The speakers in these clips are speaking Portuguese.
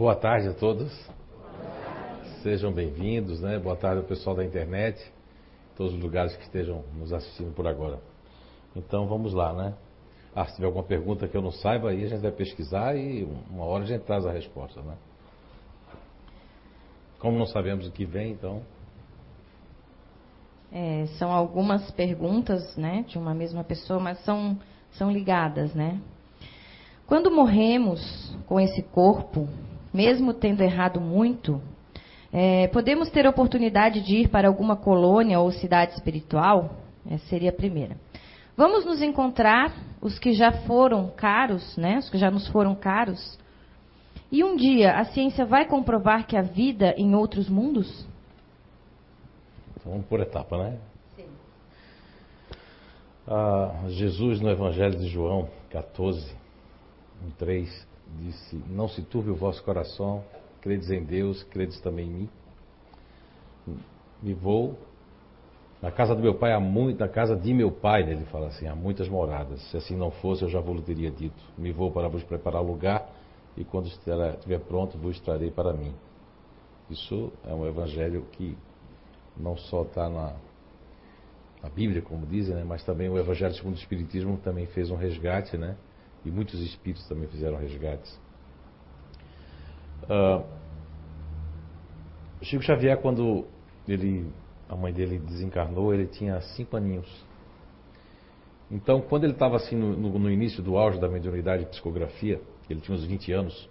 Boa tarde a todos. Sejam bem-vindos, né? Boa tarde ao pessoal da internet, todos os lugares que estejam nos assistindo por agora. Então vamos lá, né? Ah, se tiver alguma pergunta que eu não saiba, aí a gente vai pesquisar e uma hora a gente traz a resposta, né? Como não sabemos o que vem, então. É, são algumas perguntas, né, de uma mesma pessoa, mas são, são ligadas, né? Quando morremos com esse corpo, mesmo tendo errado muito, é, podemos ter a oportunidade de ir para alguma colônia ou cidade espiritual? Essa seria a primeira. Vamos nos encontrar os que já foram caros, né? Os que já nos foram caros. E um dia a ciência vai comprovar que há vida em outros mundos? Então, vamos por etapa, né? Sim. Ah, Jesus no Evangelho de João 14, 1, 3, disse: Não se turbe o vosso coração, credes em Deus, credes também em mim. Me vou na casa do meu pai há muito, na casa de meu pai, né, ele fala assim, há muitas moradas. Se assim não fosse, eu já vos teria dito. Me vou para vos preparar lugar e quando estiver pronto, vos trarei para mim. Isso é um evangelho que não só está na, na, Bíblia, como dizem, né, mas também o evangelho segundo o Espiritismo também fez um resgate, né? E muitos espíritos também fizeram resgates. Uh, Chico Xavier, quando ele a mãe dele desencarnou, ele tinha cinco aninhos. Então, quando ele estava assim no, no, início do auge da mediunidade de psicografia, ele tinha uns 20 anos,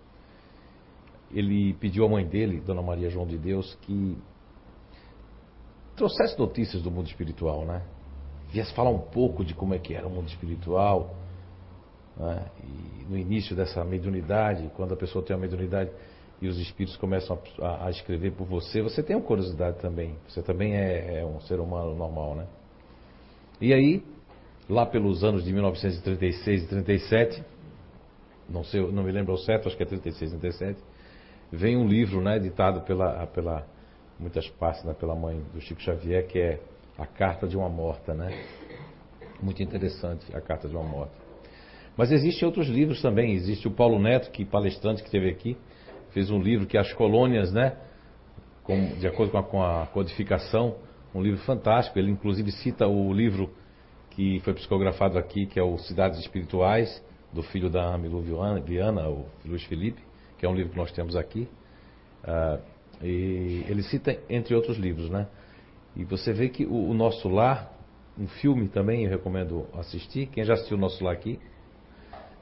ele pediu à mãe dele, Dona Maria João de Deus, que trouxesse notícias do mundo espiritual, né? Viesse falar um pouco de como é que era o mundo espiritual, né? No início dessa mediunidade, quando a pessoa tem uma mediunidade, e os espíritos começam a, a, escrever por você, você tem uma curiosidade também. Você também é, é, um ser humano normal, né? E aí, lá pelos anos de 1936 e 37, não sei, não me lembro ao certo, acho que é 36 e 37, vem um livro, né, editado pela, pela muitas partes, né, pela mãe do Chico Xavier, que é a Carta de uma Morta, né? Muito interessante, a Carta de uma Morta. Mas existem outros livros também. Existe o Paulo Neto, que palestrante que teve aqui, fez um livro que é As Colônias, né? Com, de acordo com a, com a, codificação, um livro fantástico. Ele inclusive cita o livro que foi psicografado aqui, que é o Cidades Espirituais, do filho da Amilu Viana, o Luiz Felipe, que é um livro que nós temos aqui. Uh, e ele cita entre outros livros, né? E você vê que o, o, Nosso Lar, um filme também eu recomendo assistir. Quem já assistiu o Nosso Lar aqui,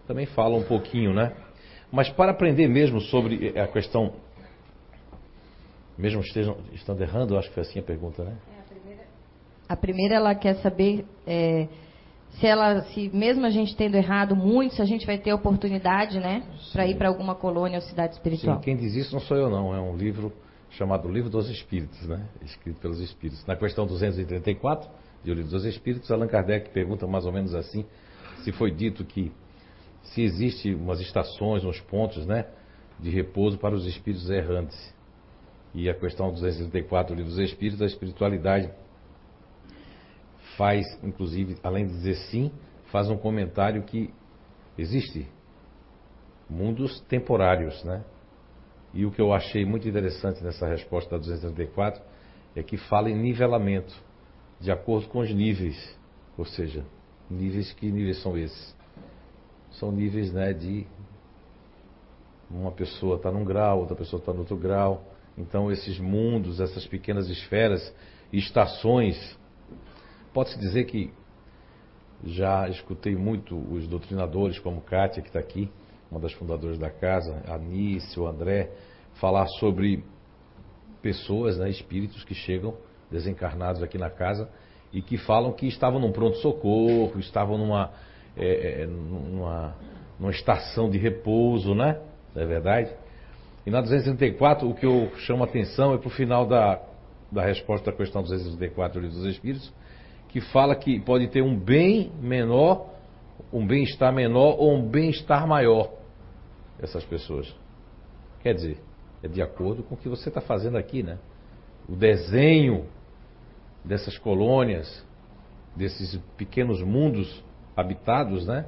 também fala um pouquinho, né? Mas para aprender mesmo sobre a questão, mesmo estejam, estando errando, acho que foi assim a pergunta, né? É, a, primeira, a primeira ela quer saber é, se ela, se mesmo a gente tendo errado muito, se a gente vai ter oportunidade, né, para ir para alguma colônia ou cidade espiritual. Sim, quem diz isso não sou eu não, é um livro chamado Livro dos Espíritos, né, escrito pelos Espíritos. Na questão 234 do Livro dos Espíritos, Allan Kardec pergunta mais ou menos assim, se foi dito que se existe umas estações, uns pontos, né, de repouso para os espíritos errantes. E a questão 234 do livro dos Espíritos, a espiritualidade faz, inclusive, além de dizer sim, faz um comentário que existe mundos temporários, né? E o que eu achei muito interessante nessa resposta da 234 é que fala em nivelamento, de acordo com os níveis, ou seja, níveis que níveis são esses? São níveis né, de uma pessoa está num grau, outra pessoa está no outro grau. Então esses mundos, essas pequenas esferas, estações, pode-se dizer que já escutei muito os doutrinadores, como Kátia, que está aqui, uma das fundadoras da casa, Anice, o André, falar sobre pessoas, né, espíritos que chegam desencarnados aqui na casa e que falam que estavam num pronto-socorro, estavam numa é, é, numa, numa estação de repouso, né? Não é verdade? E na 234, o que eu chamo a atenção é para o final da, da resposta da questão 234 do Livro dos Espíritos, que fala que pode ter um bem menor, um bem-estar menor ou um bem-estar maior essas pessoas. Quer dizer, é de acordo com o que você está fazendo aqui, né? O desenho dessas colônias, desses pequenos mundos habitados, né?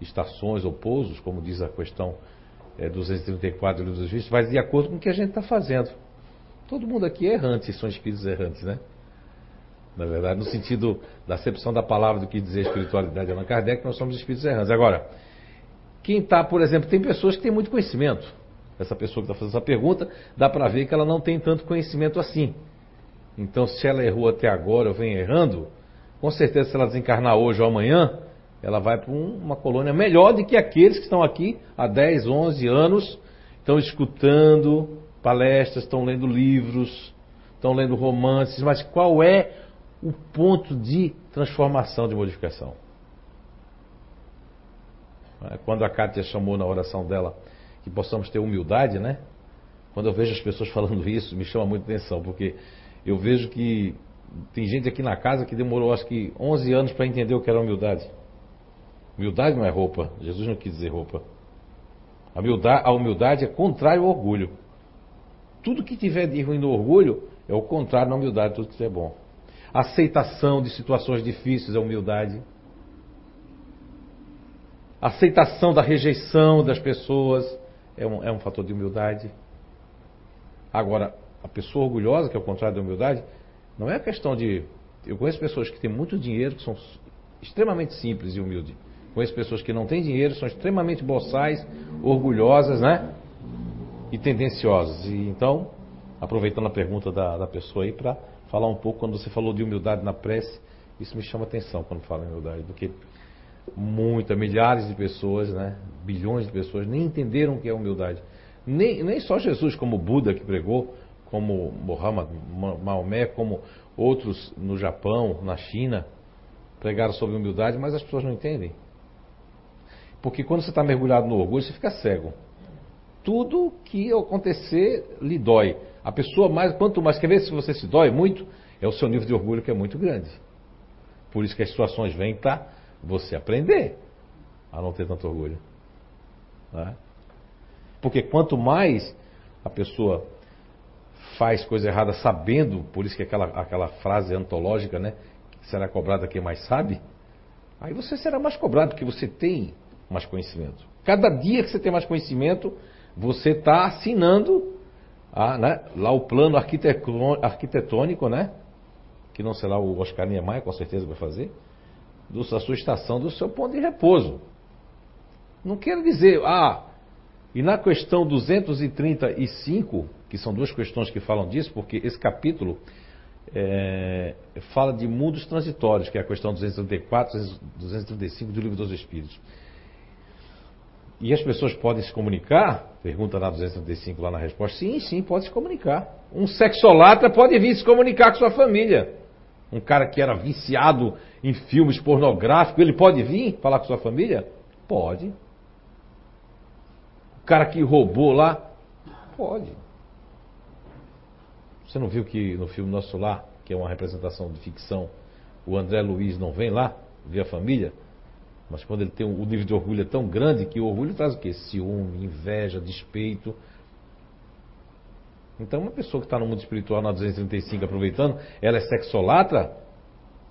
estações ou pousos, como diz a questão é, 234 do Livro dos Espíritos, vai de acordo com o que a gente está fazendo. Todo mundo aqui é errante, são espíritos errantes, né? Na verdade, no sentido da acepção da palavra do que dizer espiritualidade de Allan Kardec, nós somos espíritos errantes. Agora, quem está, por exemplo, tem pessoas que têm muito conhecimento. Essa pessoa que está fazendo essa pergunta, dá para ver que ela não tem tanto conhecimento assim. Então, se ela errou até agora ou vem errando, com certeza, se ela desencarnar hoje ou amanhã, ela vai para um, uma colônia melhor do que aqueles que estão aqui há 10, 11 anos, estão escutando palestras, estão lendo livros, estão lendo romances, mas qual é o ponto de transformação, de modificação? É, quando a Kátia chamou na oração dela que possamos ter humildade, né? Quando eu vejo as pessoas falando isso, me chama muita atenção, porque eu vejo que tem gente aqui na casa que demorou acho que 11 anos para entender o que era humildade. Humildade não é roupa. Jesus não quis dizer roupa. A humildade, a humildade é contrário ao orgulho. Tudo que tiver de ruim no orgulho é o contrário da humildade, tudo que tiver bom. Aceitação de situações difíceis é humildade. Aceitação da rejeição das pessoas é um, é um fator de humildade. Agora, a pessoa orgulhosa, que é o contrário da humildade, não é questão de. Eu conheço pessoas que têm muito dinheiro, que são extremamente simples e humildes. Conheço pessoas que não têm dinheiro, são extremamente boçais, orgulhosas, né? E tendenciosas. E então, aproveitando a pergunta da, da pessoa aí, para falar um pouco, quando você falou de humildade na prece, isso me chama atenção quando fala em humildade, porque muitas, milhares de pessoas, né? Bilhões de pessoas nem entenderam o que é humildade. Nem, nem só Jesus, como Buda que pregou, como Muhammad, Maomé, como outros no Japão, na China, pregaram sobre humildade, mas as pessoas não entendem. Porque quando você está mergulhado no orgulho, você fica cego. Tudo que acontecer lhe dói. A pessoa mais, quanto mais, quer ver se você se dói muito, é o seu nível de orgulho que é muito grande. Por isso que as situações vêm para você aprender a não ter tanto orgulho. Né? Porque quanto mais a pessoa faz coisa errada sabendo, por isso que aquela, aquela frase antológica, né? Será cobrada quem mais sabe, aí você será mais cobrado, porque você tem mais conhecimento. Cada dia que você tem mais conhecimento, você está assinando a, né, lá o plano arquitetônico, né? Que não será o Oscar Niemeyer, com certeza vai fazer, da sua estação, do seu ponto de repouso. Não quero dizer, ah, e na questão 235, que são duas questões que falam disso, porque esse capítulo é, fala de mundos transitórios, que é a questão 234 235 do Livro dos Espíritos. E as pessoas podem se comunicar? Pergunta na 235 lá na resposta. Sim, sim, pode se comunicar. Um sexolatra pode vir se comunicar com sua família. Um cara que era viciado em filmes pornográficos, ele pode vir falar com sua família? Pode. O cara que roubou lá? Pode. Você não viu que no filme Nosso Lar, que é uma representação de ficção, o André Luiz não vem lá ver a família? Mas quando ele tem o nível de orgulho é tão grande que o orgulho traz o quê? Ciúme, inveja, despeito. Então uma pessoa que está no mundo espiritual na 235 aproveitando, ela é sexolatra,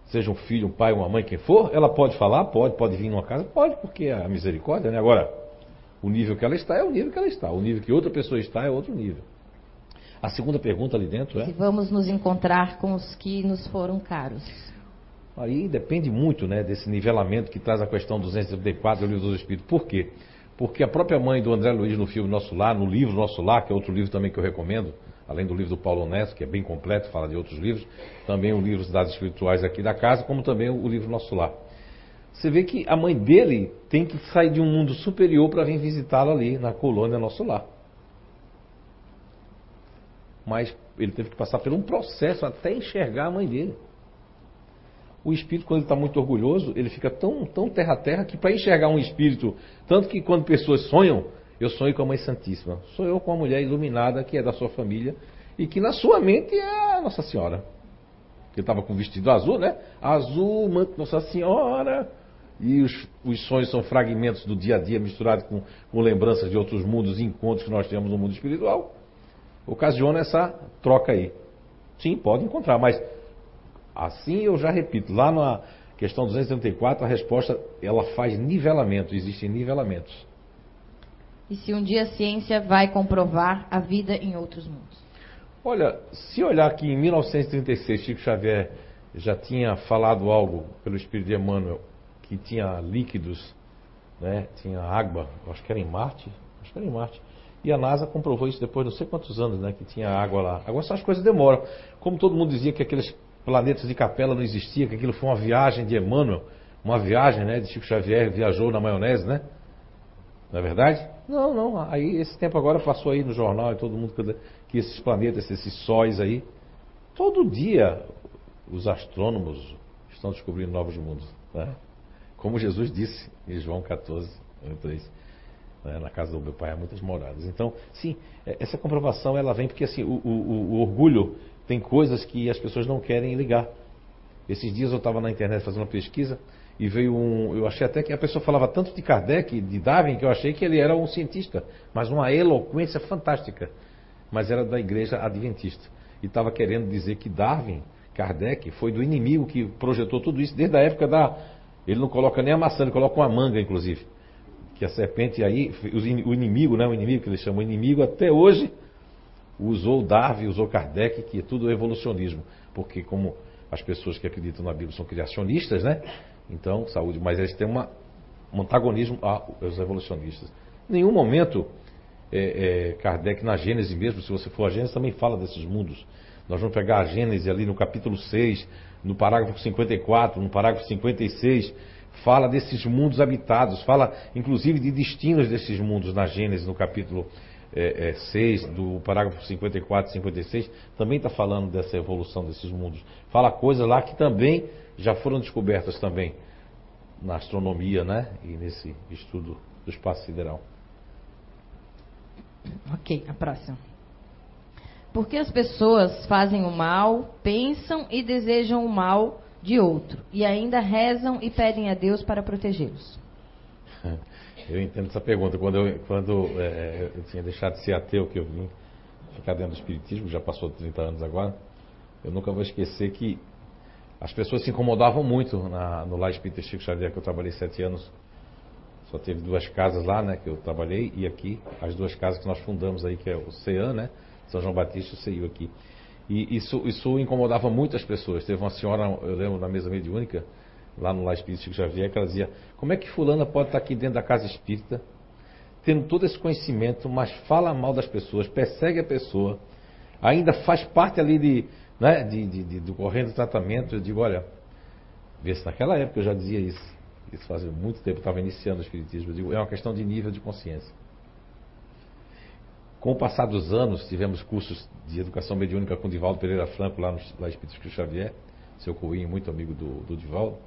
seja um filho, um pai, uma mãe, quem for, ela pode falar, pode, pode vir numa casa, pode, porque é a misericórdia, né? Agora, o nível que ela está é o nível que ela está, o nível que outra pessoa está é outro nível. A segunda pergunta ali dentro é? Se vamos nos encontrar com os que nos foram caros. Aí depende muito né, desse nivelamento que traz a questão 234 do Livro dos Espíritos. Por quê? Porque a própria mãe do André Luiz no filme Nosso Lar, no livro Nosso Lar, que é outro livro também que eu recomendo, além do livro do Paulo Honesto, que é bem completo, fala de outros livros, também o livro Cidades Espirituais aqui da casa, como também o livro Nosso Lar. Você vê que a mãe dele tem que sair de um mundo superior para vir visitá-la ali na colônia Nosso Lar. Mas ele teve que passar por um processo até enxergar a mãe dele. O espírito, quando está muito orgulhoso, ele fica tão, tão terra a terra que para enxergar um espírito, tanto que quando pessoas sonham, eu sonho com a Mãe Santíssima. Sou eu com a mulher iluminada que é da sua família e que na sua mente é a Nossa Senhora. Ele estava com vestido azul, né? Azul, manto Nossa Senhora. E os, os sonhos são fragmentos do dia a dia misturados com, com lembranças de outros mundos e encontros que nós temos no mundo espiritual. Ocasiona essa troca aí. Sim, pode encontrar, mas Assim eu já repito, lá na questão 234 a resposta ela faz nivelamento, existem nivelamentos. e se um dia a ciência vai comprovar a vida em outros mundos. Olha, se olhar que em 1936 Chico Xavier já tinha falado algo pelo Espírito de Emmanuel que tinha líquidos, né, tinha água, acho que era em Marte, acho que era em Marte. E a NASA comprovou isso depois de não sei quantos anos, né, que tinha água lá. Agora essas coisas demoram. Como todo mundo dizia que aqueles planetas de capela não existiam, que aquilo foi uma viagem de Emmanuel, uma viagem, né, de Chico Xavier, viajou na maionese, né? Não é verdade? Não, não. Aí esse tempo agora passou aí no jornal e todo mundo que esses planetas, esses sóis aí, todo dia os astrônomos estão descobrindo novos mundos. Né? Como Jesus disse em João 14, 3, né? na casa do meu pai há muitas moradas. Então, sim, é, essa comprovação ela vem porque assim, o, o, o orgulho tem coisas que as pessoas não querem ligar. Esses dias eu estava na internet fazendo uma pesquisa e veio um. Eu achei até que a pessoa falava tanto de Kardec, de Darwin, que eu achei que ele era um cientista, mas uma eloquência fantástica. Mas era da igreja adventista. E estava querendo dizer que Darwin, Kardec, foi do inimigo que projetou tudo isso desde a época da. Ele não coloca nem a maçã, ele coloca uma manga, inclusive. Que a serpente aí, o inimigo, né? O inimigo que eles chamam inimigo, até hoje usou Darwin, usou Kardec, que é tudo evolucionismo. Porque como as pessoas que acreditam na Bíblia são criacionistas, né? Então, saúde, mas eles têm uma, um antagonismo aos evolucionistas. Em nenhum momento, é, é, Kardec, na Gênese mesmo, se você for a Gênese, também fala desses mundos. Nós vamos pegar a Gênese ali no capítulo 6, no parágrafo 54, no parágrafo 56, fala desses mundos habitados, fala inclusive de destinos desses mundos na Gênese, no capítulo é, é, 6, do parágrafo 54 e 56, também está falando dessa evolução desses mundos. Fala coisas lá que também já foram descobertas também na astronomia, né? E nesse estudo do espaço sideral. Ok, a próxima. Porque as pessoas fazem o mal, pensam e desejam o mal de outro, e ainda rezam e pedem a Deus para protegê-los? Eu entendo essa pergunta. Quando, eu, quando é, eu tinha deixado de ser ateu, que eu vim ficar dentro do Espiritismo, já passou de 30 anos agora, eu nunca vou esquecer que as pessoas se incomodavam muito na, no Lá Espírita Chico Xavier, que eu trabalhei sete anos. Só teve duas casas lá, né, que eu trabalhei, e aqui, as duas casas que nós fundamos aí, que é o CEAN, né, São João Batista e o CEIU aqui. E isso, isso incomodava muito as pessoas. Teve uma senhora, eu lembro, na mesa mediúnica, lá no Lá Espírita Chico Xavier, que ela dizia, como é que fulana pode estar aqui dentro da casa espírita, tendo todo esse conhecimento, mas fala mal das pessoas, persegue a pessoa, ainda faz parte ali de né, de, de, de, do correndo tratamento, eu digo, olha, vê se naquela época eu já dizia isso. Isso fazia muito tempo, eu estava iniciando o Espiritismo. Eu digo, é uma questão de nível de consciência. Com o passar dos anos, tivemos cursos de educação mediúnica com o Divaldo Pereira Franco, lá no lá Espírito Xavier, seu Coinho, muito amigo do, do Divaldo.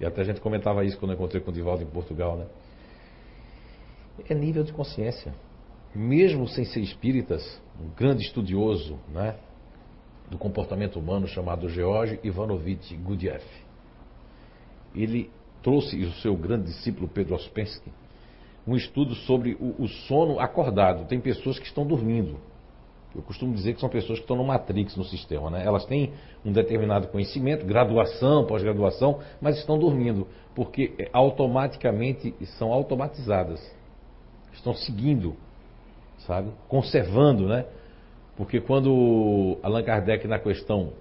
E até a gente comentava isso quando eu encontrei com o Divaldo em Portugal, né? É nível de consciência. Mesmo sem ser espíritas, um grande estudioso, né? do comportamento humano chamado George Ivanovich Gurdjieff. Ele trouxe, o seu grande discípulo Pedro Ospensky, um estudo sobre o, o, sono acordado. Tem pessoas que estão dormindo. Eu costumo dizer que são pessoas que estão no matrix no sistema. Né? Elas têm um determinado conhecimento, graduação, pós-graduação, mas estão dormindo, porque é, automaticamente são automatizadas. Estão seguindo, sabe? Conservando, né? Porque quando Allan Kardec, na questão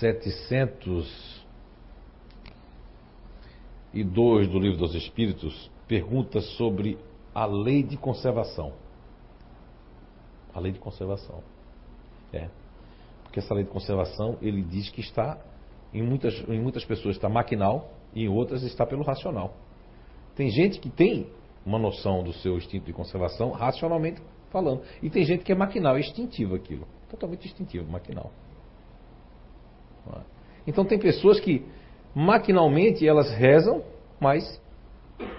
702 do Livro dos Espíritos, pergunta sobre a lei de conservação. A lei de conservação. É. Porque essa lei de conservação, ele diz que está, em muitas, em muitas pessoas está maquinal e em outras está pelo racional. Tem gente que tem uma noção do seu instinto de conservação racionalmente falando. E tem gente que é maquinal, é instintivo aquilo. Totalmente instintivo, maquinal. Então tem pessoas que maquinalmente elas rezam, mas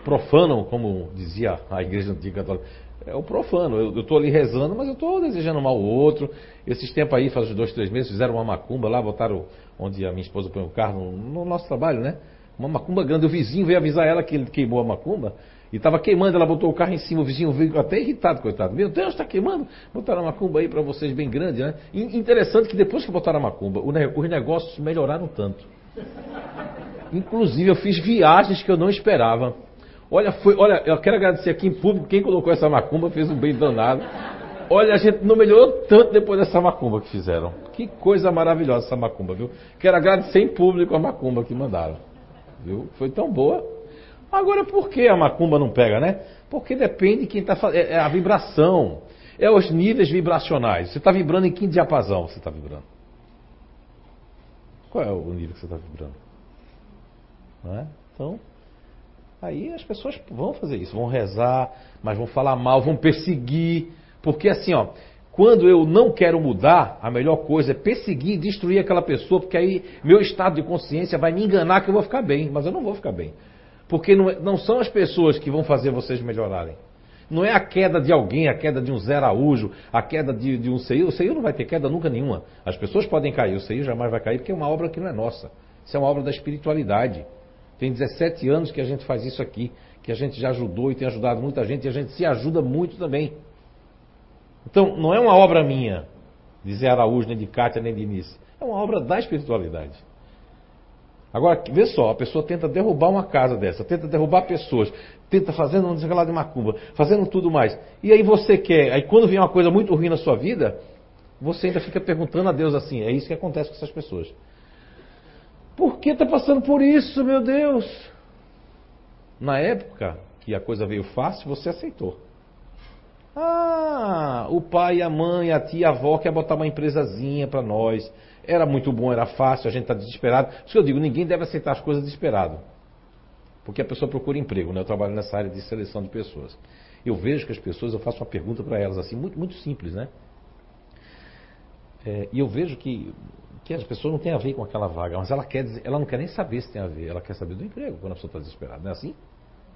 profanam, como dizia a igreja antiga católica. É o profano. Eu estou ali rezando, mas eu estou desejando mal o outro. Esses tempos aí, faz uns dois, três meses, fizeram uma macumba lá, botaram onde a minha esposa põe o carro, no, no nosso trabalho, né? Uma macumba grande. O vizinho veio avisar ela que ele queimou a macumba. E estava queimando, ela botou o carro em cima, o vizinho veio até irritado, coitado. Meu Deus, está queimando. Botaram a macumba aí para vocês bem grande, né? E interessante que depois que botaram a macumba, os negócios melhoraram tanto. Inclusive, eu fiz viagens que eu não esperava. Olha, foi, olha, eu quero agradecer aqui em público quem colocou essa macumba, fez um bem danado. Olha, a gente não melhorou tanto depois dessa macumba que fizeram. Que coisa maravilhosa essa macumba, viu? Quero agradecer em público a macumba que mandaram. Viu? Foi tão boa. Agora, por que a macumba não pega, né? Porque depende de quem está fazendo. É, é a vibração. É os níveis vibracionais. Você está vibrando em que diapasão você está vibrando? Qual é o nível que você está vibrando? Não é? Então, aí as pessoas vão fazer isso, vão rezar, mas vão falar mal, vão perseguir. Porque assim, ó, quando eu não quero mudar, a melhor coisa é perseguir e destruir aquela pessoa, porque aí meu estado de consciência vai me enganar que eu vou ficar bem, mas eu não vou ficar bem. Porque não, é, não são as pessoas que vão fazer vocês melhorarem. Não é a queda de alguém, a queda de um Zé Araújo, a queda de, de um CEI. O CEI não vai ter queda nunca nenhuma. As pessoas podem cair, o CEI jamais vai cair, porque é uma obra que não é nossa. Isso é uma obra da espiritualidade. Tem 17 anos que a gente faz isso aqui, que a gente já ajudou e tem ajudado muita gente, e a gente se ajuda muito também. Então, não é uma obra minha, de Zé Araújo, nem de Cátia, nem de Nice. É uma obra da espiritualidade. Agora, vê só, a pessoa tenta derrubar uma casa dessa, tenta derrubar pessoas, tenta fazendo um lá de macumba, fazendo tudo mais. E aí você quer, aí quando vem uma coisa muito ruim na sua vida, você ainda fica perguntando a Deus assim, é isso que acontece com essas pessoas. Por que está passando por isso, meu Deus? Na época que a coisa veio fácil, você aceitou. Ah, o pai, a mãe, a tia, a avó quer botar uma empresazinha para nós. Era muito bom, era fácil, a gente está desesperado. Isso que eu digo, ninguém deve aceitar as coisas desesperado. Porque a pessoa procura emprego, né? Eu trabalho nessa área de seleção de pessoas. Eu vejo que as pessoas, eu faço uma pergunta para elas assim, muito, muito simples, né? É, e eu vejo que, que as pessoas não têm a ver com aquela vaga, mas ela, quer dizer, ela não quer nem saber se tem a ver, ela quer saber do emprego quando a pessoa está desesperada, não é assim?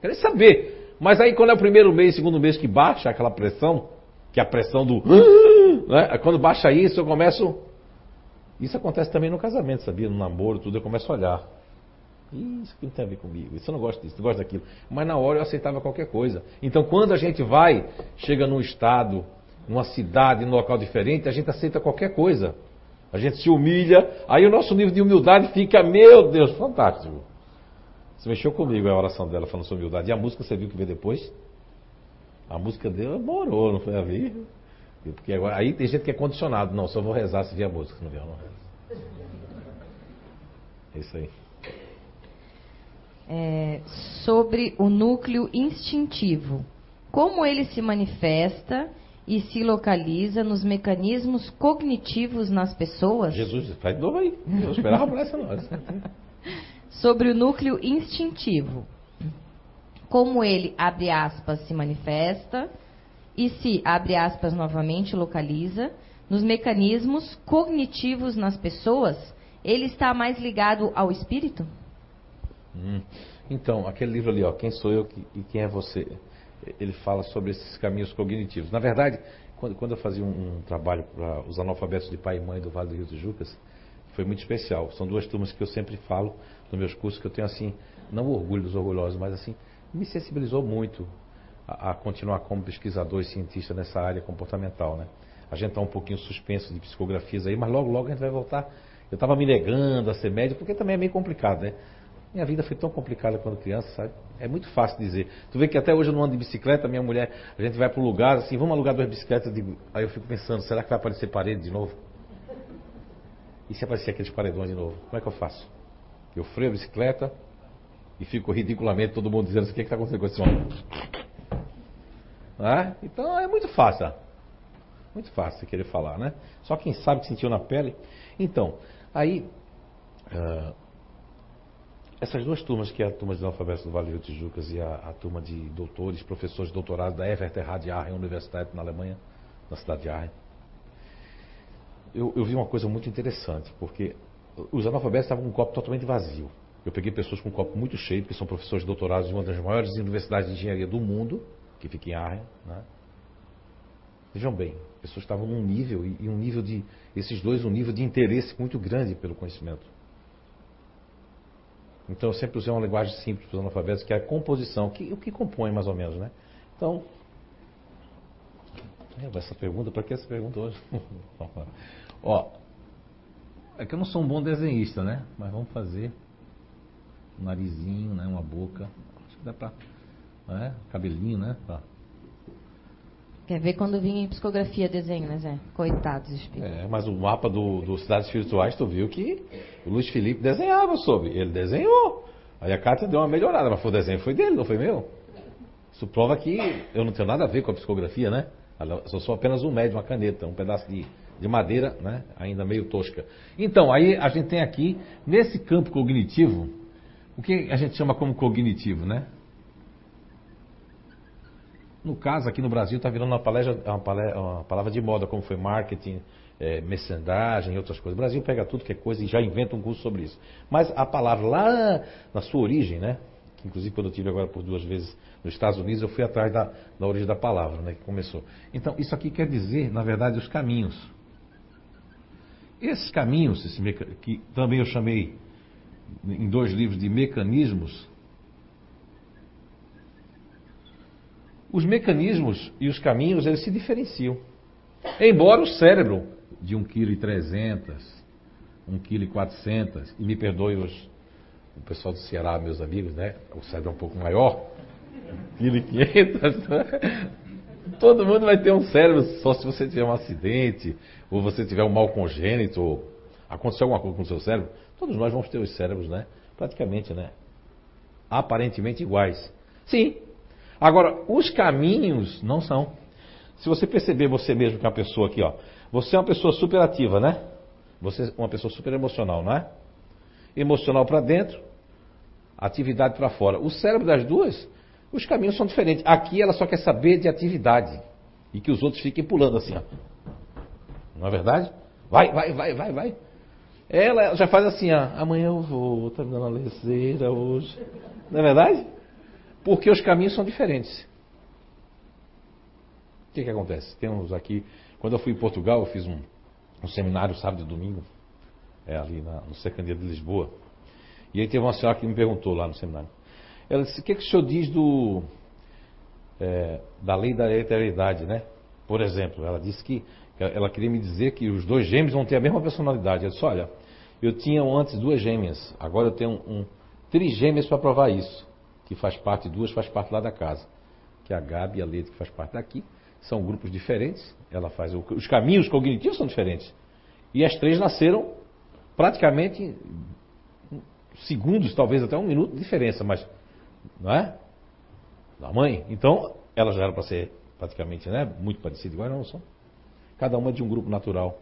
Quer nem saber. Mas aí quando é o primeiro mês, segundo mês que baixa aquela pressão, que é a pressão do. Né? Quando baixa isso, eu começo isso acontece também no casamento, sabia? No namoro, tudo, eu começo a olhar. Isso aqui não tem a ver comigo, isso eu não gosto disso, não gosto daquilo. Mas na hora eu aceitava qualquer coisa. Então quando a gente vai, chega num estado, numa cidade, num local diferente, a gente aceita qualquer coisa. A gente se humilha, aí o nosso nível de humildade fica, meu Deus, fantástico. Você mexeu comigo a oração dela falando sobre humildade. E a música você viu que veio depois? A música dela morou, não foi a ver? Porque agora, aí tem gente que é condicionado. Não, só vou rezar se vier a música. Se não vier, não reza. É isso aí. É, sobre o núcleo instintivo. Como ele se manifesta e se localiza nos mecanismos cognitivos nas pessoas? Jesus, faz de novo aí. Eu esperava por essa nós. Sobre o núcleo instintivo. Como ele, abre aspas, se manifesta e se, abre aspas novamente, localiza, nos mecanismos cognitivos nas pessoas, ele está mais ligado ao espírito? Hum. Então, aquele livro ali, ó, Quem Sou Eu e Quem é Você, ele fala sobre esses caminhos cognitivos. Na verdade, quando, quando eu fazia um, um trabalho para os analfabetos de pai e mãe do Vale do Rio dos Jucas, foi muito especial. São duas turmas que eu sempre falo nos meus cursos, que eu tenho assim, não orgulho dos orgulhosos, mas assim, me sensibilizou muito a, a continuar como pesquisador e cientista nessa área comportamental, né? A gente está um pouquinho suspenso de psicografias aí, mas logo, logo a gente vai voltar. Eu estava me negando a ser médico, porque também é meio complicado, né? Minha vida foi tão complicada quando criança, sabe? É muito fácil dizer. Tu vê que até hoje eu não ando de bicicleta, minha mulher, a gente vai para um lugar, assim, vamos alugar duas bicicletas, eu digo, aí eu fico pensando, será que vai aparecer parede de novo? E se aparecer aqueles paredões de novo, como é que eu faço? Eu freio a bicicleta e fico ridiculamente todo mundo dizendo o que está acontecendo com esse homem? Né? Então é muito fácil. Muito fácil querer falar, né? Só quem sabe que sentiu na pele. Então, aí. Uh, essas duas turmas, que é a turma de analfabetos do Vale do Tijucas e a, a, turma de doutores, professores de doutorado da Everterrad Aachen Universidade na Alemanha, na cidade de Aachen, eu, eu vi uma coisa muito interessante, porque os analfabetos estavam com um copo totalmente vazio. Eu peguei pessoas com um copo muito cheio, que são professores de doutorado de uma das maiores universidades de engenharia do mundo, que fica em Arren. Né? Vejam bem, pessoas estavam num nível, e um nível de. Esses dois, um nível de interesse muito grande pelo conhecimento. Então eu sempre usei uma linguagem simples para os analfabetos, que é a composição, que, o que compõe mais ou menos, né? Então. Essa pergunta, para que essa pergunta hoje? Ó, é que eu não sou um bom desenhista, né? Mas vamos fazer um narizinho, né? Uma boca. Acho que dá para né? Cabelinho, né? Tá. Quer ver quando vinha em psicografia desenho, né, Zé? Coitados espíritos. É, mas o mapa do, do Cidades Espirituais, tu viu que o Luiz Felipe desenhava sobre. Ele desenhou. Aí a carta deu uma melhorada, mas foi o desenho foi dele, não foi meu. Isso prova que eu não tenho nada a ver com a psicografia, né? Eu sou apenas um médio, uma caneta, um pedaço de, de madeira, né? Ainda meio tosca. Então, aí a gente tem aqui, nesse campo cognitivo, o que a gente chama como cognitivo, né? No caso, aqui no Brasil, está virando uma, palestra, uma, palestra, uma, palavra de moda, como foi marketing, é, merchandising e outras coisas. O Brasil pega tudo que é coisa e já inventa um curso sobre isso. Mas a palavra lá na sua origem, né? Inclusive quando eu tive agora por duas vezes nos Estados Unidos, eu fui atrás da, da origem da palavra, né? Que começou. Então, isso aqui quer dizer, na verdade, os caminhos. Esses caminhos, esse que também eu chamei em dois livros de mecanismos, os mecanismos e os caminhos eles se diferenciam. Embora o cérebro de 1,3 kg, 1,4 kg, e me perdoe os, o pessoal do Ceará, meus amigos, né? O cérebro é um pouco maior, 1,5 né? Todo mundo vai ter um cérebro só se você tiver um acidente, ou você tiver um mal congênito, ou aconteceu alguma coisa com o seu cérebro. Todos nós vamos ter os cérebros, né? Praticamente, né? Aparentemente iguais. Sim, Agora, os caminhos não são. Se você perceber você mesmo que é uma pessoa aqui, ó, você é uma pessoa super ativa, né? Você é uma pessoa super emocional, não é? Emocional para dentro, atividade para fora. O cérebro das duas, os caminhos são diferentes. Aqui ela só quer saber de atividade e que os outros fiquem pulando assim, ó. Não é verdade? Vai, vai, vai, vai, vai. Ela já faz assim, ó, amanhã eu vou, tá me dando a lezeira hoje. Não é verdade? Porque os caminhos são diferentes. O que, que acontece? Temos aqui, quando eu fui em Portugal, eu fiz um, um seminário sábado e domingo, é, ali na, no Cercandia de Lisboa. E aí teve uma senhora que me perguntou lá no seminário. Ela disse, o que, que o senhor diz do, é, da lei da eternidade, né? Por exemplo, ela disse que ela queria me dizer que os dois gêmeos vão ter a mesma personalidade. Eu disse, olha, eu tinha antes duas gêmeas, agora eu tenho um, um trigêmeas para provar isso que faz parte, duas faz parte lá da casa, que é a Gabi e a Leite, que faz parte daqui. São grupos diferentes, ela faz os caminhos cognitivos são diferentes. E as três nasceram praticamente segundos, talvez até um minuto de diferença, mas não é? Da mãe. Então, elas já eram para ser praticamente, né, muito parecidas, igual não são. Cada uma de um grupo natural.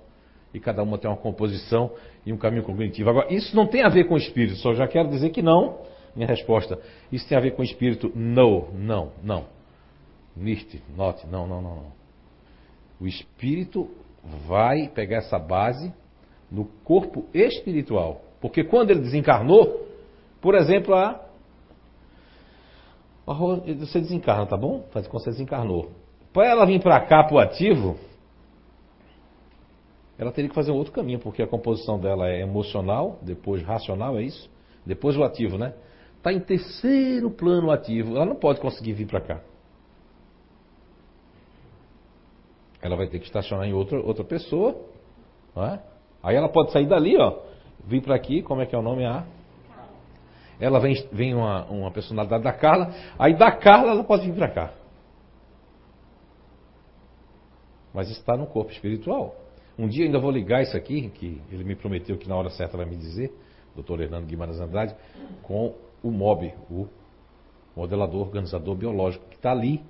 E cada uma tem uma composição e um caminho cognitivo. Agora, isso não tem a ver com espírito, só já quero dizer que não, minha resposta, isso tem a ver com o espírito? No, não, não. Nicht, not, não, não, não, não. O espírito vai pegar essa base no corpo espiritual. Porque quando ele desencarnou, por exemplo, a. Você desencarna, tá bom? Faz quando você desencarnou. Para ela vir para cá, para o ativo, ela teria que fazer um outro caminho, porque a composição dela é emocional, depois racional, é isso? Depois o ativo, né? Está em terceiro plano ativo, ela não pode conseguir vir para cá. Ela vai ter que estacionar em outra, outra pessoa. É? Aí ela pode sair dali, ó, vir para aqui, como é que é o nome? A. Ela vem, vem uma, uma personalidade da Carla, aí da Carla ela pode vir para cá. Mas está no corpo espiritual. Um dia ainda vou ligar isso aqui, que ele me prometeu que na hora certa vai me dizer, doutor Hernando Guimarães Andrade, com o MOB, o modelador organizador biológico, que está ali.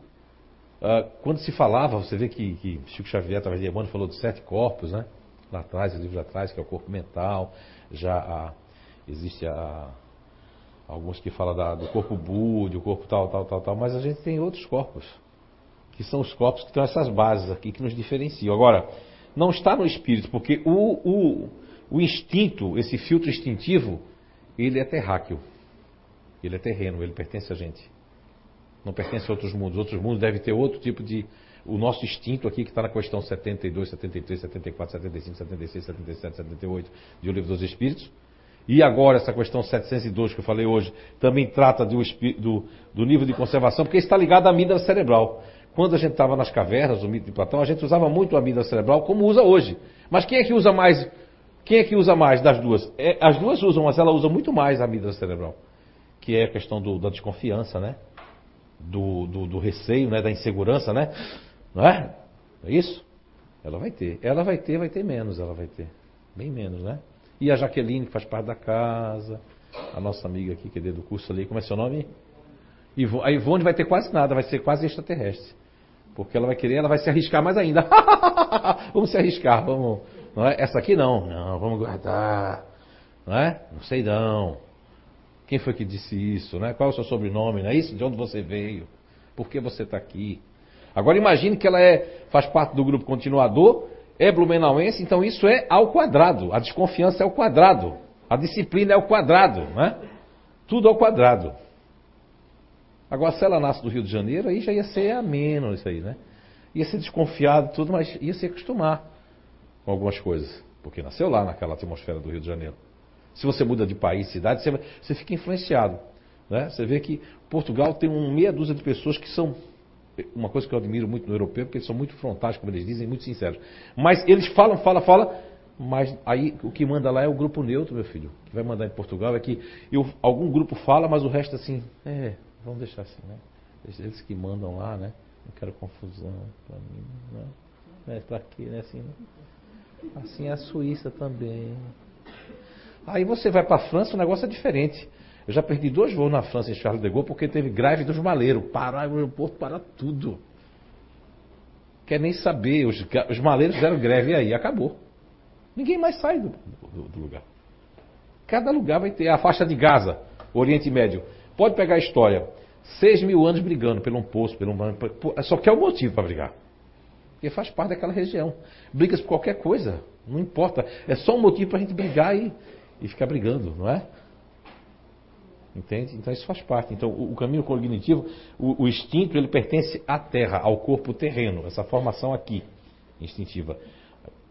Uh, quando se falava, você vê que, que Chico Xavier, através de Emmanuel, falou de sete corpos, né? Lá atrás, livros atrás, que é o corpo mental, já existe a, alguns que falam da, do corpo búdio, o corpo tal, tal, tal, tal, mas a gente tem outros corpos, que são os corpos que têm essas bases aqui que nos diferenciam. Agora, não está no espírito, porque o, o, o instinto, esse filtro instintivo, ele é terráqueo. Ele é terreno, ele pertence a gente. Não pertence a outros mundos. Outros mundos devem ter outro tipo de. O nosso instinto aqui, que está na questão 72, 73, 74, 75, 76, 77, 78 de O Livro dos Espíritos. E agora, essa questão 702 que eu falei hoje, também trata do, do, do nível de conservação, porque está ligado à amígdala cerebral. Quando a gente estava nas cavernas, o mito de Platão, a gente usava muito a amígdala cerebral, como usa hoje. Mas quem é que usa mais? Quem é que usa mais das duas? É, as duas usam, mas ela usa muito mais a amígdala cerebral que é a questão do, da desconfiança, né? do, do, do receio, né? Da insegurança, né? Não é? É isso? Ela vai ter. Ela vai ter, vai ter menos, ela vai ter. Bem menos, né? E a Jaqueline, que faz parte da casa, a nossa amiga aqui, que é do curso ali, como é seu nome? A Ivone vai ter quase nada, vai ser quase extraterrestre. Porque ela vai querer, ela vai se arriscar mais ainda. vamos se arriscar, vamos. Não é? Essa aqui não, não, vamos guardar. Não é? Não sei não. Quem foi que disse isso? Né? Qual é o seu sobrenome? Não é isso? De onde você veio? Por que você está aqui? Agora imagine que ela é, faz parte do grupo continuador, é blumenauense, então isso é ao quadrado. A desconfiança é ao quadrado. A disciplina é ao quadrado. Né? Tudo ao quadrado. Agora, se ela nasce do Rio de Janeiro, aí já ia ser ameno isso aí, né? Ia ser desconfiado tudo, mas ia se acostumar com algumas coisas. Porque nasceu lá naquela atmosfera do Rio de Janeiro. Se você muda de país, cidade, você, você fica influenciado. Né? Você vê que Portugal tem um meia dúzia de pessoas que são uma coisa que eu admiro muito no europeu, porque eles são muito frontais, como eles dizem, muito sinceros. Mas eles falam, falam, falam, mas aí o que manda lá é o grupo neutro, meu filho. O que vai mandar em Portugal é que eu, algum grupo fala, mas o resto assim, é, vamos deixar assim, né? Eles que mandam lá, né? Não quero confusão para mim, né? É para quê, né? Assim, né? assim é a Suíça também. Aí você vai para a França, o negócio é diferente. Eu já perdi dois voos na França em Charles de Gaulle porque teve greve dos maleiros. Parar o aeroporto, para tudo. Quer nem saber. Os, os maleiros fizeram greve aí acabou. Ninguém mais sai do, do, do, lugar. Cada lugar vai ter. A faixa de Gaza, Oriente Médio. Pode pegar a história. Seis mil anos brigando por um poço, por um. Só quer o motivo para brigar. Porque faz parte daquela região. Brigas por qualquer coisa. Não importa. É só um motivo para a gente brigar e, e ficar brigando, não é? Entende? Então isso faz parte. Então o, o caminho cognitivo, o, o, instinto, ele pertence à terra, ao corpo terreno, essa formação aqui, instintiva.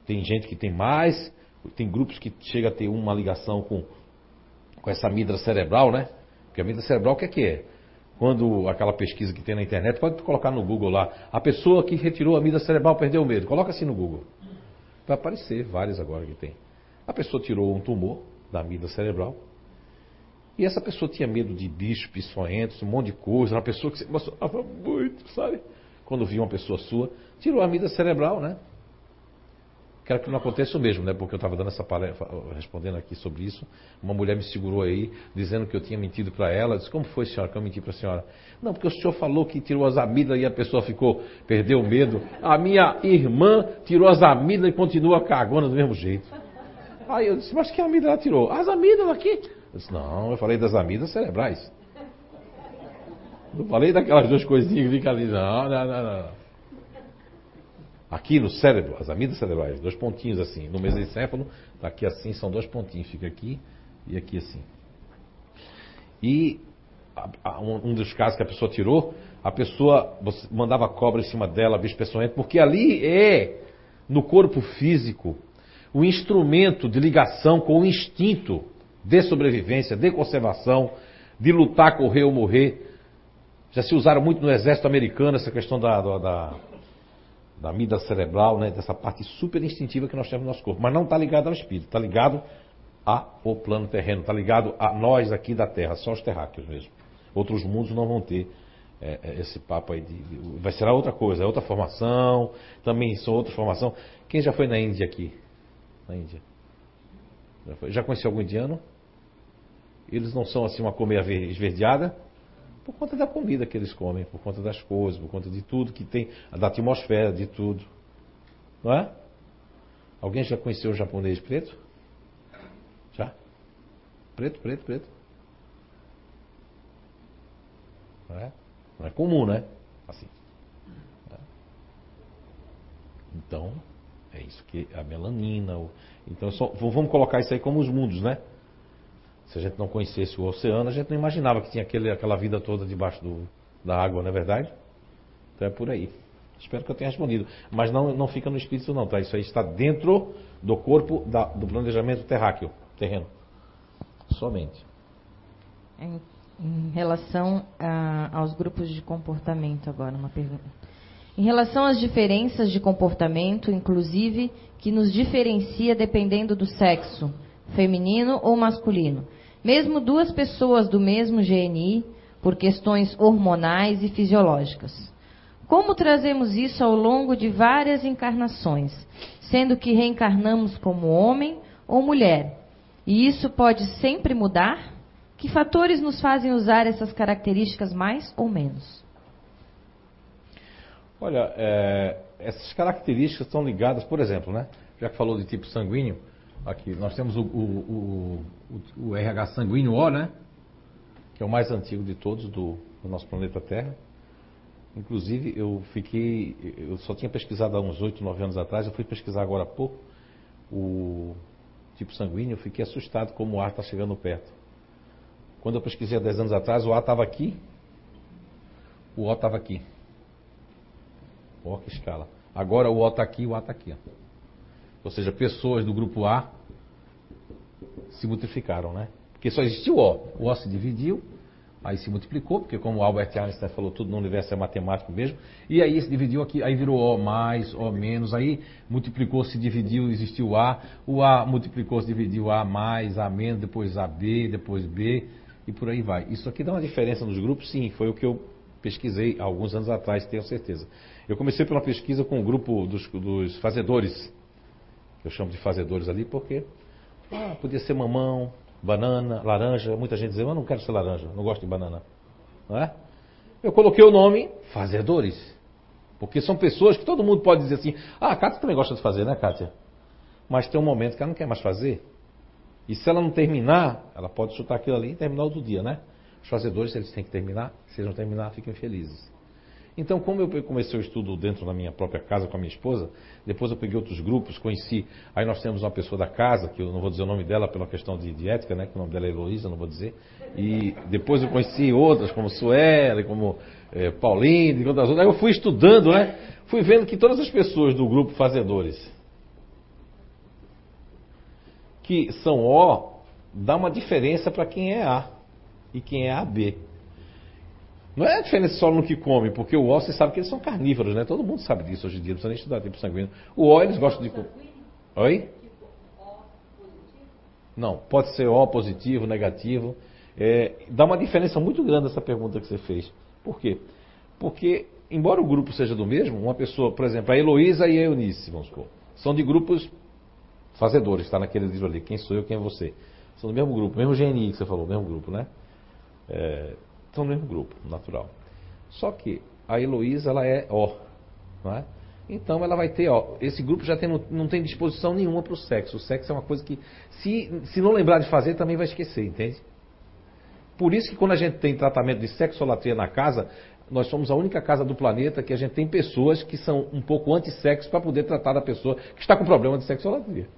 Tem gente que tem mais, tem grupos que chega a ter uma ligação com, com essa amígdala cerebral, né? Porque a amígdala cerebral o que é que é? Quando aquela pesquisa que tem na internet, pode colocar no Google lá, a pessoa que retirou a amígdala cerebral perdeu o medo. Coloca assim no Google. Vai aparecer vários agora que tem. A pessoa tirou um tumor da amígdala cerebral, e essa pessoa tinha medo de bichos peçonhentos, um monte de coisa, uma pessoa que se emocionava muito, sabe? Quando via uma pessoa sua, tirou a mídia cerebral, né? Quero que não aconteça o mesmo, né? Porque eu estava dando essa palestra, respondendo aqui sobre isso. Uma mulher me segurou aí, dizendo que eu tinha mentido para ela. Eu disse, como foi, senhora, que eu menti para a senhora? Não, porque o senhor falou que tirou as amígdalas e a pessoa ficou, perdeu o medo. A minha irmã tirou as amígdalas e continua cagona do mesmo jeito. Aí eu disse, mas que amígdala ela tirou? As amígdalas aqui. Eu disse, não, eu falei das amígdalas cerebrais. Não falei daquelas duas coisinhas que ficam ali. Não, não, não, não. Aqui no cérebro, as amígdalas cerebrais, dois pontinhos assim. No mesencéfalo, tá aqui assim, são dois pontinhos. Fica aqui e aqui assim. E um dos casos que a pessoa tirou, a pessoa mandava cobra em cima dela, bicho porque ali é, no corpo físico, o instrumento de ligação com o instinto de sobrevivência, de conservação, de lutar, correr ou morrer. Já se usaram muito no exército americano essa questão da, da, da, da mida cerebral, né, dessa parte super instintiva que nós temos no nosso corpo. Mas não está ligado ao espírito, está ligado ao plano terreno, está ligado a nós aqui da Terra, só os terráqueos mesmo. Outros mundos não vão ter é, é esse papo aí de, de, Vai ser outra coisa, é outra formação, também são outra formação. Quem já foi na Índia aqui? Na Índia? Já, já conheceu algum indiano? Eles não são assim uma colmeia esverdeada por conta da comida que eles comem, por conta das coisas, por conta de tudo que tem, da atmosfera, de tudo. Não é? Alguém já conheceu o japonês preto? Já? Preto, preto, preto. Não é? Não é comum, né? Assim. É. Então, é isso que a melanina. Então, só, vamos colocar isso aí como os mundos, né? Se a gente não conhecesse o oceano, a gente não imaginava que tinha aquele, aquela vida toda debaixo do, da água, não é verdade? Então é por aí. Espero que eu tenha respondido. Mas não, não fica no espírito, não, tá? Isso aí está dentro do corpo da, do planejamento terráqueo, terreno. Somente. Em, em relação a, aos grupos de comportamento, agora, uma pergunta. Em relação às diferenças de comportamento, inclusive, que nos diferencia dependendo do sexo, feminino ou masculino. Mesmo duas pessoas do mesmo GNI por questões hormonais e fisiológicas. Como trazemos isso ao longo de várias encarnações, sendo que reencarnamos como homem ou mulher? E isso pode sempre mudar? Que fatores nos fazem usar essas características mais ou menos? Olha, é, essas características estão ligadas, por exemplo, né? Já que falou de tipo sanguíneo, aqui nós temos o, o, o, o RH sanguíneo O, né? Que é o mais antigo de todos do, do nosso planeta Terra. Inclusive, eu fiquei. Eu só tinha pesquisado há uns 8, 9 anos atrás, eu fui pesquisar agora há pouco o tipo sanguíneo, eu fiquei assustado como o ar está chegando perto. Quando eu pesquisei há 10 anos atrás, o A estava aqui, o O estava aqui. Ó, que escala. Agora o O está aqui, o A está aqui. Ó. Ou seja, pessoas do grupo A se multiplicaram, né? Porque só existiu o O. O O se dividiu, aí se multiplicou, porque como Albert Einstein falou, tudo no universo é matemático mesmo. E aí se dividiu aqui, aí virou O mais, O menos, aí multiplicou, se dividiu, existiu o A. O A multiplicou, se dividiu A mais, A menos, depois AB, depois B, e por aí vai. Isso aqui dá uma diferença nos grupos? Sim, foi o que eu pesquisei alguns anos atrás, tenho certeza. Eu comecei pela pesquisa com o grupo dos, dos fazedores eu chamo de fazedores ali porque ah, podia ser mamão, banana, laranja. Muita gente dizia, eu não quero ser laranja, não gosto de banana. Não é? Eu coloquei o nome fazedores. Porque são pessoas que todo mundo pode dizer assim, ah, a Kátia também gosta de fazer, né, Kátia? Mas tem um momento que ela não quer mais fazer. E se ela não terminar, ela pode chutar aquilo ali e terminar outro dia, né? Os fazedores, eles têm que terminar. Se eles não terminar, fiquem felizes. Então, como eu comecei o estudo dentro da minha própria casa com a minha esposa, depois eu peguei outros grupos, conheci. Aí nós temos uma pessoa da casa, que eu não vou dizer o nome dela pela questão de, de ética, né? Que o nome dela é Heloísa, não vou dizer. E depois eu conheci outras, como Suela, como é, Pauline, e outras. Aí eu fui estudando, né? Fui vendo que todas as pessoas do grupo Fazedores, que são O, dá uma diferença para quem é A e quem é AB. Não é a diferença só no que come, porque o O você sabe que eles são carnívoros, né? Todo mundo sabe disso hoje em dia, não precisa nem estudar tipo sanguíneo. O O eles gostam de. Oi? Não, pode ser O positivo, negativo. É, dá uma diferença muito grande essa pergunta que você fez. Por quê? Porque, embora o grupo seja do mesmo, uma pessoa, por exemplo, a Heloísa e a Eunice, vamos supor, são de grupos fazedores, está naquele livro ali, quem sou eu, quem é você. São do mesmo grupo, mesmo GNI que você falou, mesmo grupo, né? É, estão no mesmo grupo, natural. Só que a Heloísa, ela é O, não é? Então ela vai ter, ó, esse grupo já tem, não, tem disposição nenhuma para o sexo. O sexo é uma coisa que, se, se não lembrar de fazer, também vai esquecer, entende? Por isso que quando a gente tem tratamento de sexolatria na casa, nós somos a única casa do planeta que a gente tem pessoas que são um pouco antissexo para poder tratar da pessoa que está com problema de sexolatria.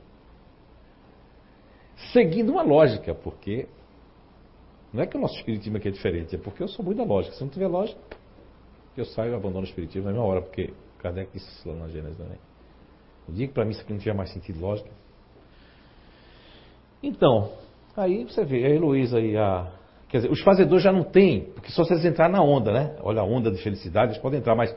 Seguindo uma lógica, porque não é que o nosso espiritismo aqui é diferente, é porque eu sou muito da lógica. Se não tiver lógica, eu saio e abandono o espiritismo na mesma hora, porque Kardec disse isso lá na Gênesis também. O dia que para mim isso aqui não tiver mais sentido lógico. Então, aí você vê, a Heloísa e a. Quer dizer, os fazedores já não tem, porque só se eles entrarem na onda, né? Olha a onda de felicidade, eles podem entrar, mas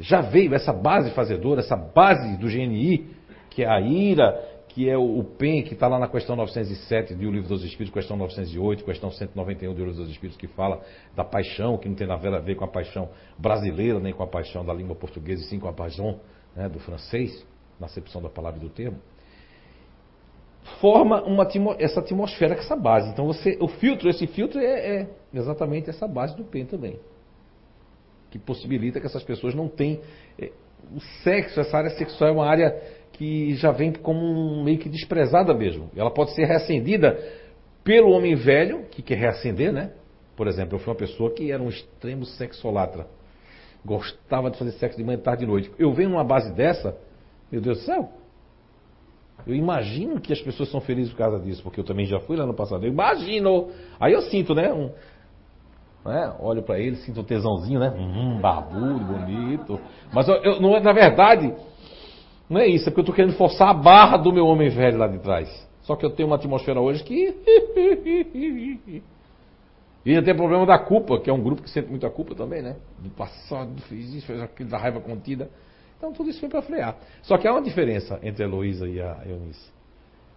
já veio essa base fazedora, essa base do GNI, que é a ira, que é o, PEN, que está lá na questão 907 do Livro dos Espíritos, questão 908, questão 191 do Livro dos Espíritos, que fala da paixão, que não tem nada a ver com a paixão brasileira, nem com a paixão da língua portuguesa, e sim com a paixão né, do francês, na acepção da palavra e do termo. Forma uma, essa atmosfera com essa base. Então você, o filtro, esse filtro é, é exatamente essa base do PEN também. Que possibilita que essas pessoas não tenham. É, o sexo, essa área sexual é uma área que já vem como um, meio que desprezada mesmo. Ela pode ser reacendida pelo homem velho, que quer reacender, né? Por exemplo, eu fui uma pessoa que era um extremo sexolatra. Gostava de fazer sexo de manhã, tarde e noite. Eu venho numa base dessa, meu Deus do céu. Eu imagino que as pessoas são felizes por causa disso, porque eu também já fui lá no passado. Eu imagino. Aí eu sinto, né? Um, né? Olho para ele, sinto um tesãozinho, né? Hum, barbudo, bonito. Mas eu, eu, não, é, na verdade, não é isso, é porque eu estou querendo forçar a barra do meu homem velho lá de trás. Só que eu tenho uma atmosfera hoje que. e tem o problema da culpa, que é um grupo que sente muita culpa também, né? Do passado, fiz isso, fez aquilo, da raiva contida. Então tudo isso foi para frear. Só que há uma diferença entre a Heloísa e a Eunice.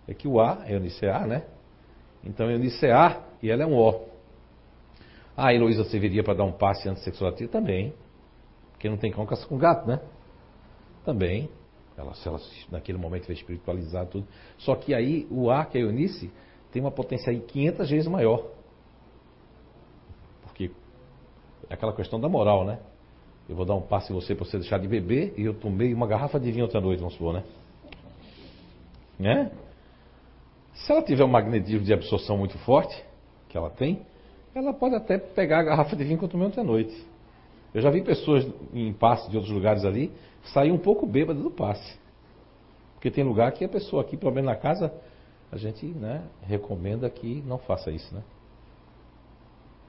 É que o A, a Eunice é A, né? Então a Eunice é A e ela é um O. A Heloísa serviria para dar um passe antissexual Também. Porque não tem cão caça com gato, né? Também. Ela, se ela naquele momento foi espiritualizar tudo. Só que aí o ar, que é Eunice, tem uma potência aí 500 vezes maior. Porque é aquela questão da moral, né? Eu vou dar um passe em você para você deixar de beber e eu tomei uma garrafa de vinho outra noite, vamos supor, né? Né? Se ela tiver um magnetismo de absorção muito forte, que ela tem, ela pode até pegar a garrafa de vinho que eu tomei ontem à noite. Eu já vi pessoas em passe de outros lugares ali sair um pouco bêbada do passe. Porque tem lugar que a pessoa aqui, pelo menos na casa, a gente né, recomenda que não faça isso, né?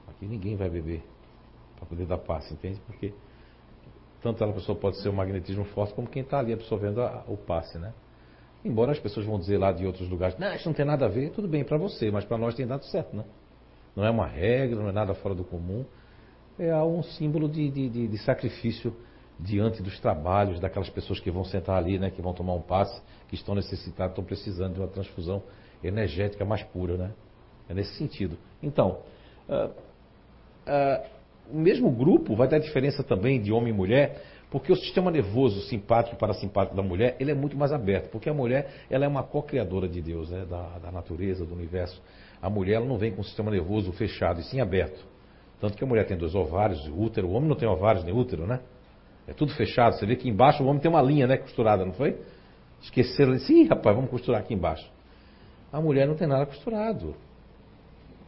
Aqui ninguém vai beber para poder dar passe, entende? Porque tanto a pessoa pode ser um magnetismo forte como quem está ali absorvendo a, o passe, né? Embora as pessoas vão dizer lá de outros lugares, não, isso não tem nada a ver, tudo bem para você, mas para nós tem dado certo, né? Não é uma regra, não é nada fora do comum. É um símbolo de, de, de, de sacrifício diante dos trabalhos daquelas pessoas que vão sentar ali, né, que vão tomar um passe, que estão necessitadas, estão precisando de uma transfusão energética mais pura, né? É nesse sentido. Então, uh, uh, o mesmo grupo vai dar diferença também de homem e mulher, porque o sistema nervoso simpático e parasimpático da mulher, ele é muito mais aberto, porque a mulher, ela é uma co-criadora de Deus, né, da, da natureza, do universo. A mulher, ela não vem com o sistema nervoso fechado, e sim aberto. Tanto que a mulher tem dois ovários, útero, o homem não tem ovários nem útero, né? É tudo fechado. Você vê que embaixo o homem tem uma linha, né, costurada, não foi? Esqueceram, sim, rapaz, vamos costurar aqui embaixo. A mulher não tem nada costurado.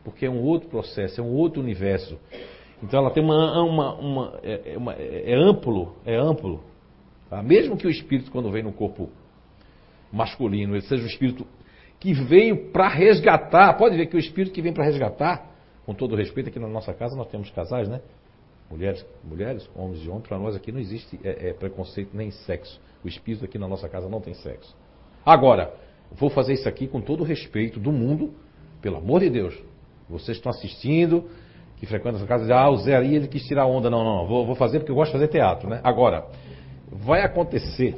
Porque é um outro processo, é um outro universo. Então ela tem uma, uma, uma, é, é, uma é, amplo, é amplo. Tá? Mesmo que o espírito, quando vem no corpo masculino, ele seja um espírito que veio para resgatar. Pode ver que o espírito que vem para resgatar, com todo respeito, aqui na nossa casa nós temos casais, né? Mulheres, mulheres, homens e homens, para nós aqui não existe é, é, preconceito nem sexo. O espírito aqui na nossa casa não tem sexo. Agora, vou fazer isso aqui com todo o respeito do mundo, pelo amor de Deus. Vocês estão assistindo, que frequentam essa casa, dizem, ah, o Zé aí ele quis tirar onda. Não, não, vou, vou fazer porque eu gosto de fazer teatro, né? Agora, vai acontecer,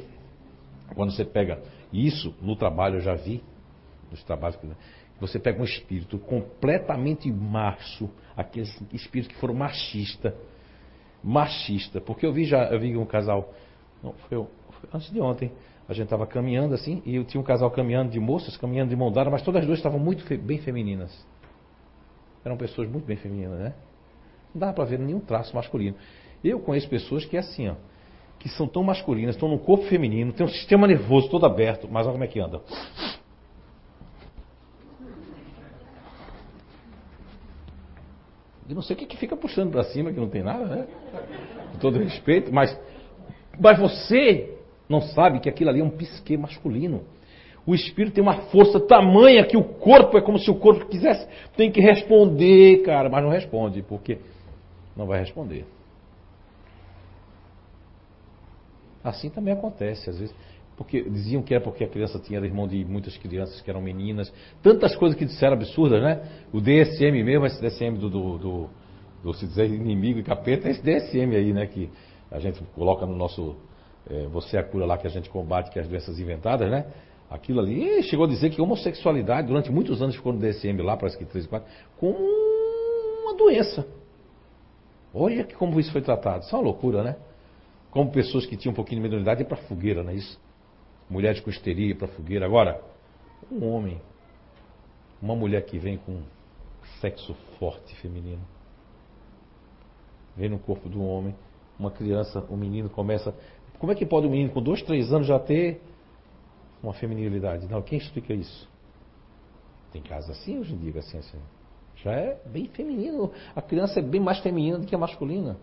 quando você pega isso, no trabalho eu já vi, nos trabalhos que você pega um espírito completamente macho, aqueles espíritos que foram machista, machista, porque eu vi já, eu vi um casal, não, foi, foi antes de ontem, a gente estava caminhando assim, e eu tinha um casal caminhando de moças, caminhando de mão dada, mas todas as duas estavam muito fe bem femininas. Eram pessoas muito bem femininas, né? Não dava para ver nenhum traço masculino. Eu conheço pessoas que é assim, ó, que são tão masculinas, estão no corpo feminino, tem um sistema nervoso todo aberto, mas olha como é que anda. Eu não sei o que, que fica puxando para cima, que não tem nada, né? Com todo respeito, mas, mas você não sabe que aquilo ali é um psique masculino. O espírito tem uma força tamanha que o corpo é como se o corpo quisesse. Tem que responder, cara, mas não responde, porque não vai responder. Assim também acontece, às vezes porque diziam que era porque a criança tinha irmão de muitas crianças que eram meninas, tantas coisas que disseram absurdas, né? O DSM mesmo, esse DSM do, do, do, do se dizer inimigo e capeta, é esse DSM aí, né? Que a gente coloca no nosso é, Você é a cura lá que a gente combate, que é as doenças inventadas, né? Aquilo ali chegou a dizer que homossexualidade, durante muitos anos ficou no DSM lá, parece que 3 e 4, como uma doença. Olha como isso foi tratado. Isso é uma loucura, né? Como pessoas que tinham um pouquinho de mediunidade iam para fogueira, não é isso? Mulheres com histeria para fogueira. Agora, um homem, uma mulher que vem com sexo forte feminino, vem no corpo do homem, uma criança, um menino começa. Como é que pode um menino com dois, três anos já ter uma feminilidade? Não, quem explica isso? Tem casos assim hoje em dia, assim, assim. Já é bem feminino. A criança é bem mais feminina do que a masculina.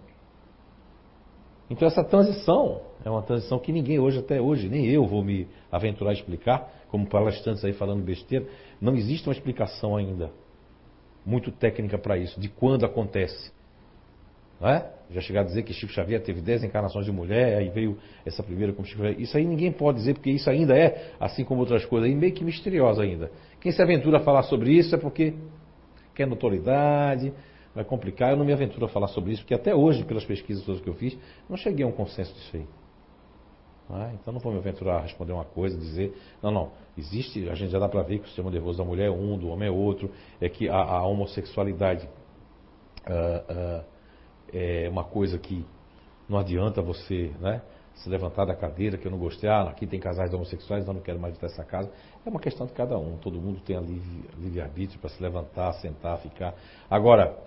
Então essa transição é uma transição que ninguém hoje, até hoje, nem eu vou me aventurar a explicar, como palestrantes aí falando besteira, não existe uma explicação ainda muito técnica para isso, de quando acontece. Não é? Já chegar a dizer que Chico Xavier teve 10 encarnações de mulher, aí veio essa primeira como Chico Xavier. Isso aí ninguém pode dizer, porque isso ainda é, assim como outras coisas, meio que misteriosa ainda. Quem se aventura a falar sobre isso é porque quer notoriedade, vai complicar. Eu não me aventuro a falar sobre isso, porque até hoje, pelas pesquisas todas que eu fiz, não cheguei a um consenso disso aí. Ah, então não vou me aventurar a responder uma coisa, dizer, não, não, existe, a gente já dá para ver que o sistema nervoso da mulher é um, do homem é outro, é que a, a homossexualidade uh, uh, é uma coisa que não adianta você, né? Se levantar da cadeira, que eu não gostei, ah, aqui tem casais homossexuais, eu não quero mais visitar essa casa. É uma questão de cada um, todo mundo tem livre-arbítrio para se levantar, sentar, ficar. Agora,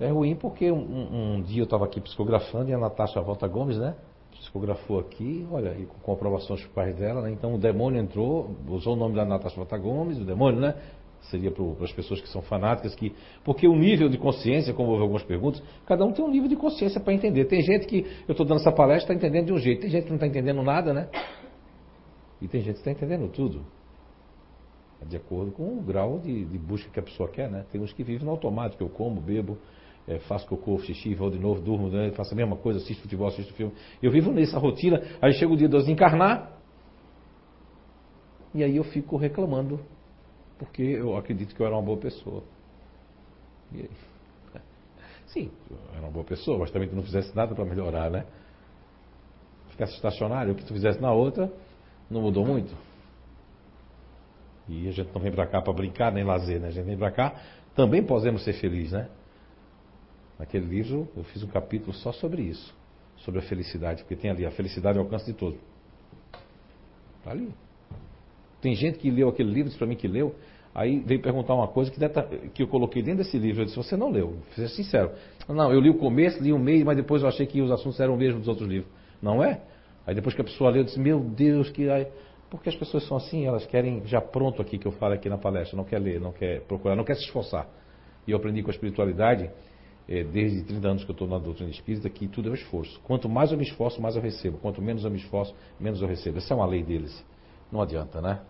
é ruim porque um, um dia eu estava aqui psicografando e a Natasha Volta Gomes, né? Psicografou aqui, olha, e com comprovações pais dela, né? Então o demônio entrou, usou o nome da Natasha Volta Gomes, o demônio, né? Seria para as pessoas que são fanáticas, que. Porque o nível de consciência, como houve algumas perguntas, cada um tem um nível de consciência para entender. Tem gente que eu estou dando essa palestra está entendendo de um jeito, tem gente que não está entendendo nada, né? E tem gente que está entendendo tudo. De acordo com o grau de, de busca que a pessoa quer, né? Tem uns que vivem no automático, eu como, bebo, é, faço cocô, xixi, vou de novo, durmo, né, faço a mesma coisa, assisto futebol, assisto filme. Eu vivo nessa rotina, aí chega o dia de eu desencarnar, e aí eu fico reclamando, porque eu acredito que eu era uma boa pessoa. E aí? Sim, eu era uma boa pessoa, mas também tu não fizesse nada para melhorar, né? Ficasse estacionário, o que tu fizesse na outra, não mudou muito. E a gente não vem para cá para brincar nem lazer, né? A gente vem para cá, também podemos ser felizes, né? Naquele livro eu fiz um capítulo só sobre isso, sobre a felicidade, porque tem ali a felicidade ao alcance de todos. Está ali. Tem gente que leu aquele livro, disse para mim que leu, aí veio perguntar uma coisa que, deta, que eu coloquei dentro desse livro. Eu disse: Você não leu, seja sincero. Não, eu li o começo, li o meio, mas depois eu achei que os assuntos eram o mesmo dos outros livros. Não é? Aí depois que a pessoa leu, eu disse: Meu Deus, que. Porque as pessoas são assim, elas querem já pronto aqui que eu falo aqui na palestra, não quer ler, não quer procurar, não quer se esforçar. E eu aprendi com a espiritualidade é, desde 30 anos que eu estou na doutrina espírita, que tudo é um esforço. Quanto mais eu me esforço, mais eu recebo. Quanto menos eu me esforço, menos eu recebo. Essa é uma lei deles. Não adianta, né?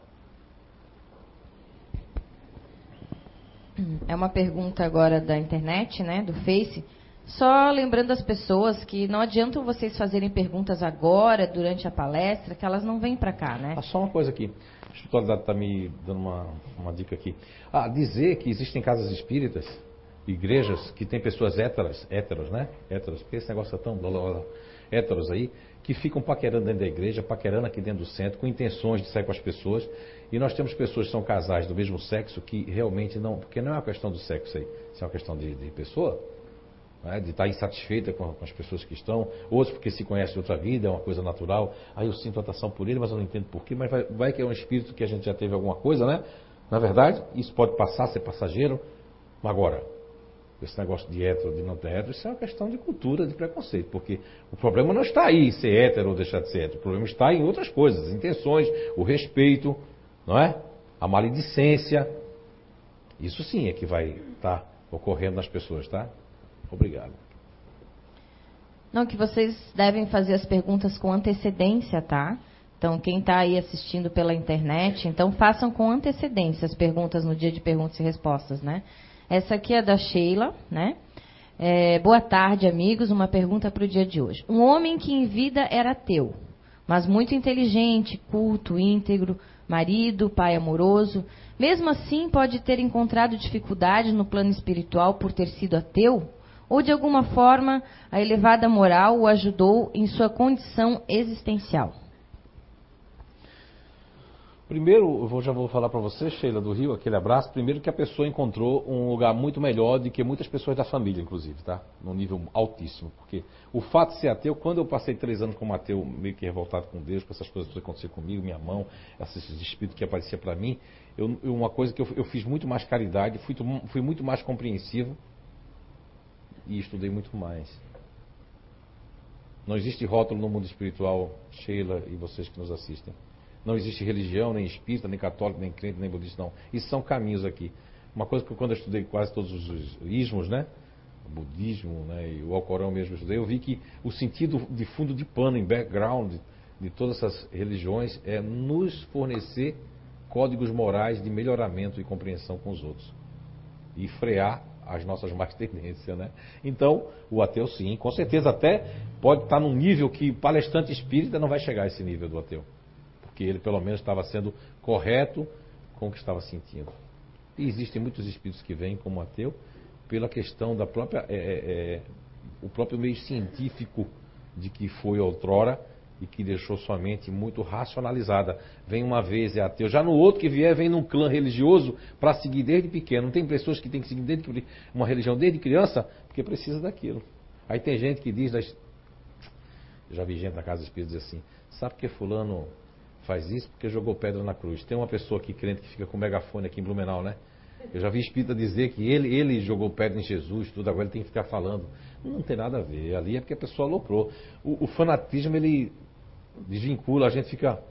É uma pergunta agora da internet, né, do Face. Só lembrando as pessoas que não adianta vocês fazerem perguntas agora, durante a palestra, que elas não vêm para cá, né? Ah, só uma coisa aqui. A espiritualidade está me dando uma, uma dica aqui. Ah, dizer que existem casas espíritas igrejas que tem pessoas héteras, héteros, né? Héteros, porque esse negócio é tão blá, héteros aí, que ficam paquerando dentro da igreja, paquerando aqui dentro do centro, com intenções de sair com as pessoas. E nós temos pessoas que são casais do mesmo sexo que realmente não. Porque não é uma questão do sexo aí, isso é uma questão de, de pessoa. Né, de estar insatisfeita com, com, as pessoas que estão, outros porque se conhecem de outra vida, é uma coisa natural. Aí eu sinto atração por ele, mas eu não entendo porquê. Mas vai, vai que é um espírito que a gente já teve alguma coisa, né? Na verdade, isso pode passar, ser passageiro. Agora, esse negócio de hétero, de não ter hétero, isso é uma questão de cultura, de preconceito. Porque o problema não está aí ser hétero ou deixar de ser hétero. O problema está em outras coisas, as intenções, o respeito, não é? A maledicência. Isso sim é que vai estar tá ocorrendo nas pessoas, tá? Obrigado. Não, que vocês devem fazer as perguntas com antecedência, tá? Então, quem está aí assistindo pela internet, então façam com antecedência as perguntas no dia de perguntas e respostas, né? Essa aqui é da Sheila, né? É, boa tarde, amigos. Uma pergunta para o dia de hoje. Um homem que em vida era ateu, mas muito inteligente, culto, íntegro, marido, pai amoroso, mesmo assim pode ter encontrado dificuldade no plano espiritual por ter sido ateu? Ou de alguma forma a elevada moral o ajudou em sua condição existencial? Primeiro, eu já vou falar para você, Sheila do Rio, aquele abraço. Primeiro que a pessoa encontrou um lugar muito melhor do que muitas pessoas da família, inclusive, tá? Num nível altíssimo. Porque o fato de ser ateu, quando eu passei três anos como ateu, meio que revoltado com Deus, com essas coisas que aconteceram comigo, minha mão, esses espíritos que apareciam para mim, eu, uma coisa que eu, eu, fiz muito mais caridade, fui, fui muito mais compreensivo e estudei muito mais. Não existe rótulo no mundo espiritual, Sheila e vocês que nos assistem. Não existe religião, nem espírita, nem católico, nem crente, nem budista, não. Isso são caminhos aqui. Uma coisa que quando eu estudei quase todos os ismos, né? O budismo né? e o Alcorão mesmo eu estudei, eu vi que o sentido de fundo de pano, em background de todas essas religiões é nos fornecer códigos morais de melhoramento e compreensão com os outros. E frear as nossas más tendências, né? Então, o ateu sim, com certeza até pode estar num nível que palestrante espírita não vai chegar a esse nível do ateu que ele pelo menos estava sendo correto com o que estava sentindo. E existem muitos espíritos que vêm como ateu pela questão da própria é, é, é, o próprio meio científico de que foi outrora e que deixou sua mente muito racionalizada. Vem uma vez é ateu, já no outro que vier vem num clã religioso para seguir desde pequeno. Não tem pessoas que têm que seguir desde uma religião desde criança porque precisa daquilo. Aí tem gente que diz, eu já vi gente na casa espírita dizer assim, sabe que fulano faz isso? Porque jogou pedra na cruz. Tem uma pessoa aqui crente que fica com megafone aqui em Blumenau, né? Eu já vi espírita dizer que ele, ele jogou pedra em Jesus, tudo, agora ele tem que ficar falando. Não tem nada a ver. Ali é porque a pessoa aloprou. O, o fanatismo, ele desvincula, a gente fica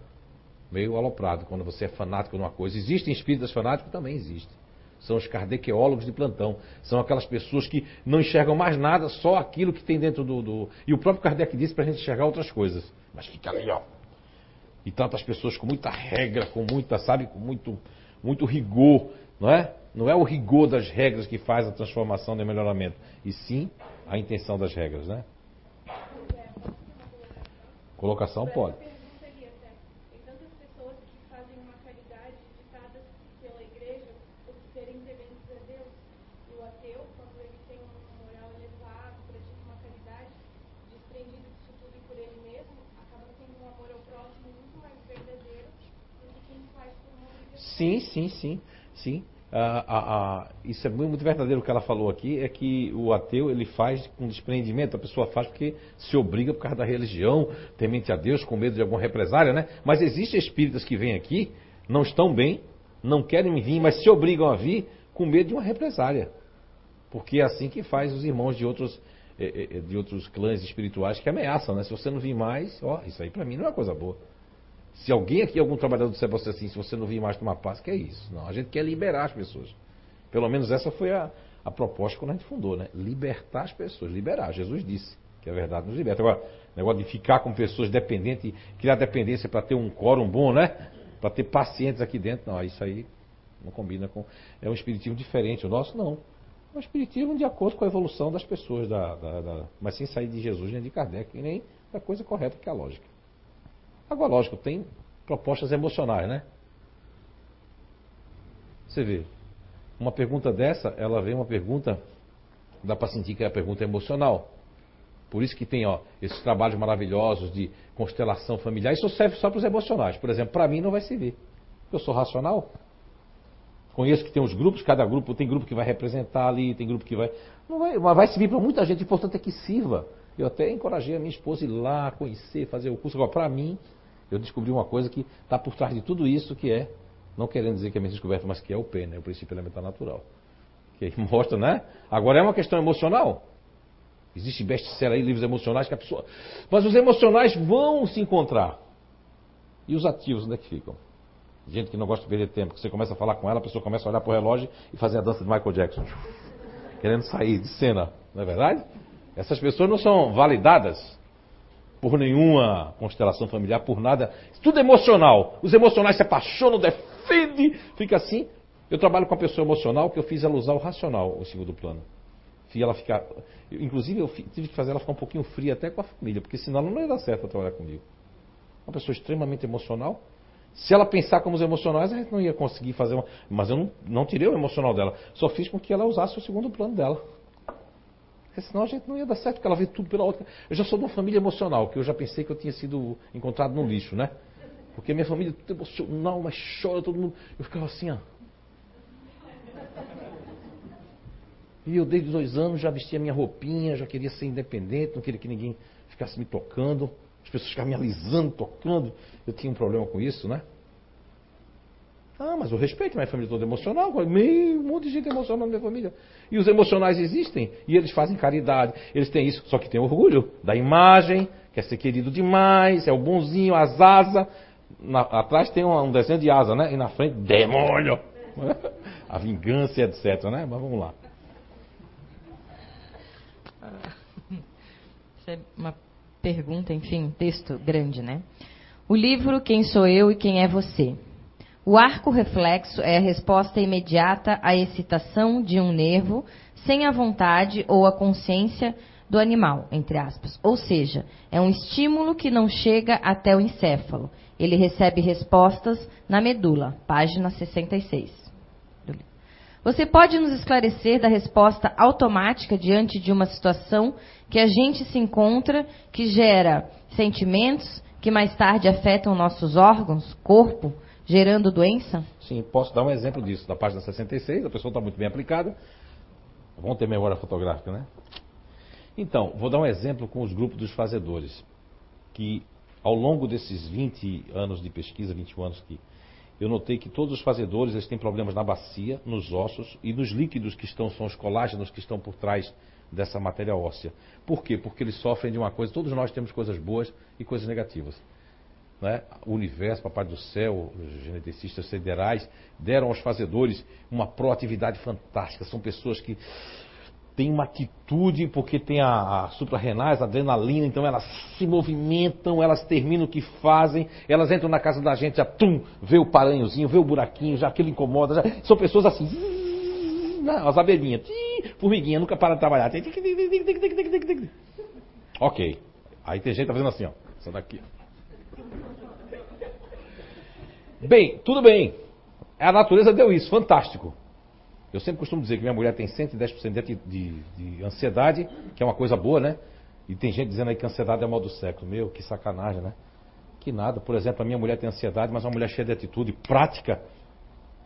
meio aloprado quando você é fanático numa coisa. Existem espíritas fanáticos? Também existem. São os kardecólogos de plantão. São aquelas pessoas que não enxergam mais nada, só aquilo que tem dentro do. do... E o próprio Kardec disse para a gente enxergar outras coisas. Mas fica ali, ó. E tantas pessoas com muita regra, com muita, sabe, com muito, muito rigor, não é? Não é o rigor das regras que faz a transformação e melhoramento, e sim a intenção das regras, né? Colocação pode. Sim, sim, sim, sim. Ah, ah, ah, isso é muito verdadeiro o que ela falou aqui, é que o ateu ele faz com desprendimento, a pessoa faz porque se obriga por causa da religião, temente a Deus, com medo de alguma represária, né? Mas existem espíritas que vêm aqui, não estão bem, não querem vir, mas se obrigam a vir com medo de uma represária. Porque é assim que faz os irmãos de outros, eh, eh, de outros clãs espirituais que ameaçam, né? Se você não vir mais, ó, isso aí para mim não é uma coisa boa. Se alguém aqui, algum trabalhador disser você assim, se você não vir mais tomar paz, que é isso? Não, a gente quer liberar as pessoas. Pelo menos essa foi a, a proposta quando a gente fundou, né? Libertar as pessoas, liberar. Jesus disse que a verdade nos liberta. Agora, negócio de ficar com pessoas dependentes, criar dependência para ter um quórum bom, né? Para ter pacientes aqui dentro, não, isso aí não combina com. É um espiritismo diferente. O nosso não. É um espiritismo de acordo com a evolução das pessoas, da, da, da, mas sem sair de Jesus nem de Kardec, nem da coisa correta que é a lógica. Agora, lógico, tem propostas emocionais, né? Você vê, uma pergunta dessa, ela vem uma pergunta, dá para sentir que é a pergunta emocional. Por isso que tem ó, esses trabalhos maravilhosos de constelação familiar. Isso serve só para os emocionais. Por exemplo, para mim não vai servir. Eu sou racional. Conheço que tem os grupos, cada grupo tem grupo que vai representar ali, tem grupo que vai. Não vai, mas vai servir para muita gente. O importante é que sirva. Eu até encorajei a minha esposa ir lá, conhecer, fazer o curso. Agora, para mim, eu descobri uma coisa que está por trás de tudo isso, que é, não querendo dizer que é minha descoberta, mas que é o P, né, o princípio elementar natural. Que mostra, né? Agora é uma questão emocional. Existe best-seller aí, livros emocionais que a pessoa. Mas os emocionais vão se encontrar. E os ativos, onde é que ficam? Gente que não gosta de perder tempo, que você começa a falar com ela, a pessoa começa a olhar para o relógio e fazer a dança de Michael Jackson. Querendo sair de cena, não é verdade? Essas pessoas não são validadas por nenhuma constelação familiar, por nada. Tudo emocional. Os emocionais se apaixonam, defendem, fica assim. Eu trabalho com a pessoa emocional que eu fiz ela usar o racional, o segundo plano. Fiz ela ficar. Inclusive, eu tive que fazer ela ficar um pouquinho fria até com a família, porque senão ela não ia dar certo trabalhar comigo. Uma pessoa extremamente emocional. Se ela pensar como os emocionais, a gente não ia conseguir fazer uma. Mas eu não, não tirei o emocional dela. Só fiz com que ela usasse o segundo plano dela. Senão a gente não ia dar certo, porque ela vê tudo pela outra. Eu já sou de uma família emocional, que eu já pensei que eu tinha sido encontrado no lixo, né? Porque minha família é tudo emocional, mas chora todo mundo. Eu ficava assim, ó. E eu, desde dois anos, já vestia minha roupinha, já queria ser independente, não queria que ninguém ficasse me tocando. As pessoas ficavam me alisando, tocando. Eu tinha um problema com isso, né? Ah, mas eu respeito minha família toda emocional, meio um monte de gente emocional na minha família. E os emocionais existem, e eles fazem caridade, eles têm isso, só que tem orgulho da imagem, quer ser querido demais, é o bonzinho, as asas. Na, atrás tem um, um, desenho de asa, né? E na frente, demônio! A vingança, etc, né? Mas vamos lá. Isso é uma pergunta, enfim, texto grande, né? O livro Quem Sou Eu e Quem é Você? O arco reflexo é a resposta imediata à excitação de um nervo sem a vontade ou a consciência do animal, entre aspas. Ou seja, é um estímulo que não chega até o encéfalo. Ele recebe respostas na medula, página 66. Você pode nos esclarecer da resposta automática diante de uma situação que a gente se encontra que gera sentimentos que mais tarde afetam nossos órgãos, corpo, gerando doença? Sim, posso dar um exemplo disso. Da página 66, a pessoa está muito bem aplicada. Vão ter memória fotográfica, né? Então, vou dar um exemplo com os grupos dos fazedores. Que ao longo desses 20 anos de pesquisa, 21 anos que eu notei que todos os fazedores eles têm problemas na bacia, nos ossos e nos líquidos que estão, são os colágenos que estão por trás dessa matéria óssea. Por quê? Porque eles sofrem de uma coisa, todos nós temos coisas boas e coisas negativas. Né? O universo, Papai do Céu, os geneticistas federais deram aos fazedores uma proatividade fantástica. São pessoas que têm uma atitude, porque tem a, a suprarrenais, a adrenalina, então elas se movimentam, elas terminam o que fazem, elas entram na casa da gente, já tum, vê o paranhozinho, vê o buraquinho, já aquilo incomoda. Já, são pessoas assim, as abelhinhas, formiguinha, nunca para de trabalhar. Ok. Aí tem gente que tá fazendo assim, ó. Essa daqui, ó. Bem, tudo bem. A natureza deu isso, fantástico. Eu sempre costumo dizer que minha mulher tem 110% de, de, de ansiedade, que é uma coisa boa, né? E tem gente dizendo aí que ansiedade é mal do século. Meu, que sacanagem, né? Que nada. Por exemplo, a minha mulher tem ansiedade, mas é uma mulher cheia de atitude, prática,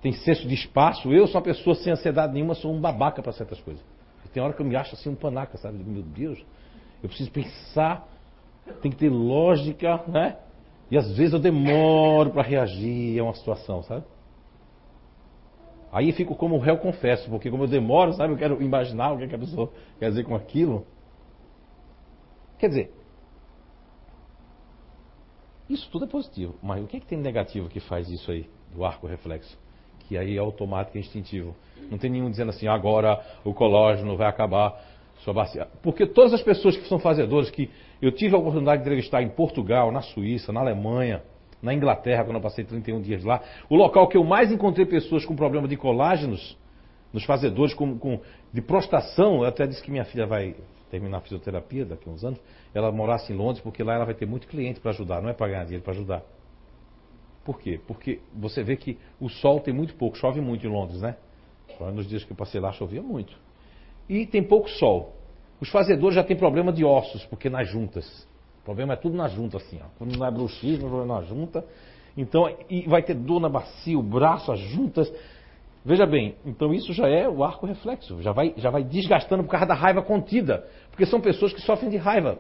tem senso de espaço. Eu sou uma pessoa sem ansiedade nenhuma, sou um babaca para certas coisas. E tem hora que eu me acho assim um panaca, sabe? Meu Deus, eu preciso pensar, tem que ter lógica, né? E às vezes eu demoro para reagir a uma situação, sabe? Aí fico como réu confesso, porque como eu demoro, sabe, eu quero imaginar o que, é que a pessoa quer dizer com aquilo. Quer dizer, isso tudo é positivo, mas o que, é que tem negativo que faz isso aí, do arco reflexo? Que aí é automático e instintivo. Não tem nenhum dizendo assim, agora o colágeno vai acabar Porque todas as pessoas que são fazedores, que eu tive a oportunidade de entrevistar em Portugal, na Suíça, na Alemanha, na Inglaterra, quando eu passei 31 dias lá, o local que eu mais encontrei pessoas com problema de colágenos, nos fazedores com, com, de prostração, eu até disse que minha filha vai terminar a fisioterapia daqui a uns anos, ela morasse em Londres, porque lá ela vai ter muito cliente para ajudar, não é para ganhar dinheiro, para ajudar. Por quê? Porque você vê que o sol tem muito pouco, chove muito em Londres, né? Nos dias que eu passei lá chovia muito. E tem pouco sol. Os fazedores já têm problema de ossos, porque nas juntas. O problema é tudo na junta, assim. Ó. Quando não é bruxismo, é na junta. Então, e vai ter dor na bacia, o braço, as juntas. Veja bem, então isso já é o arco reflexo, já vai, já vai desgastando por causa da raiva contida. Porque são pessoas que sofrem de raiva.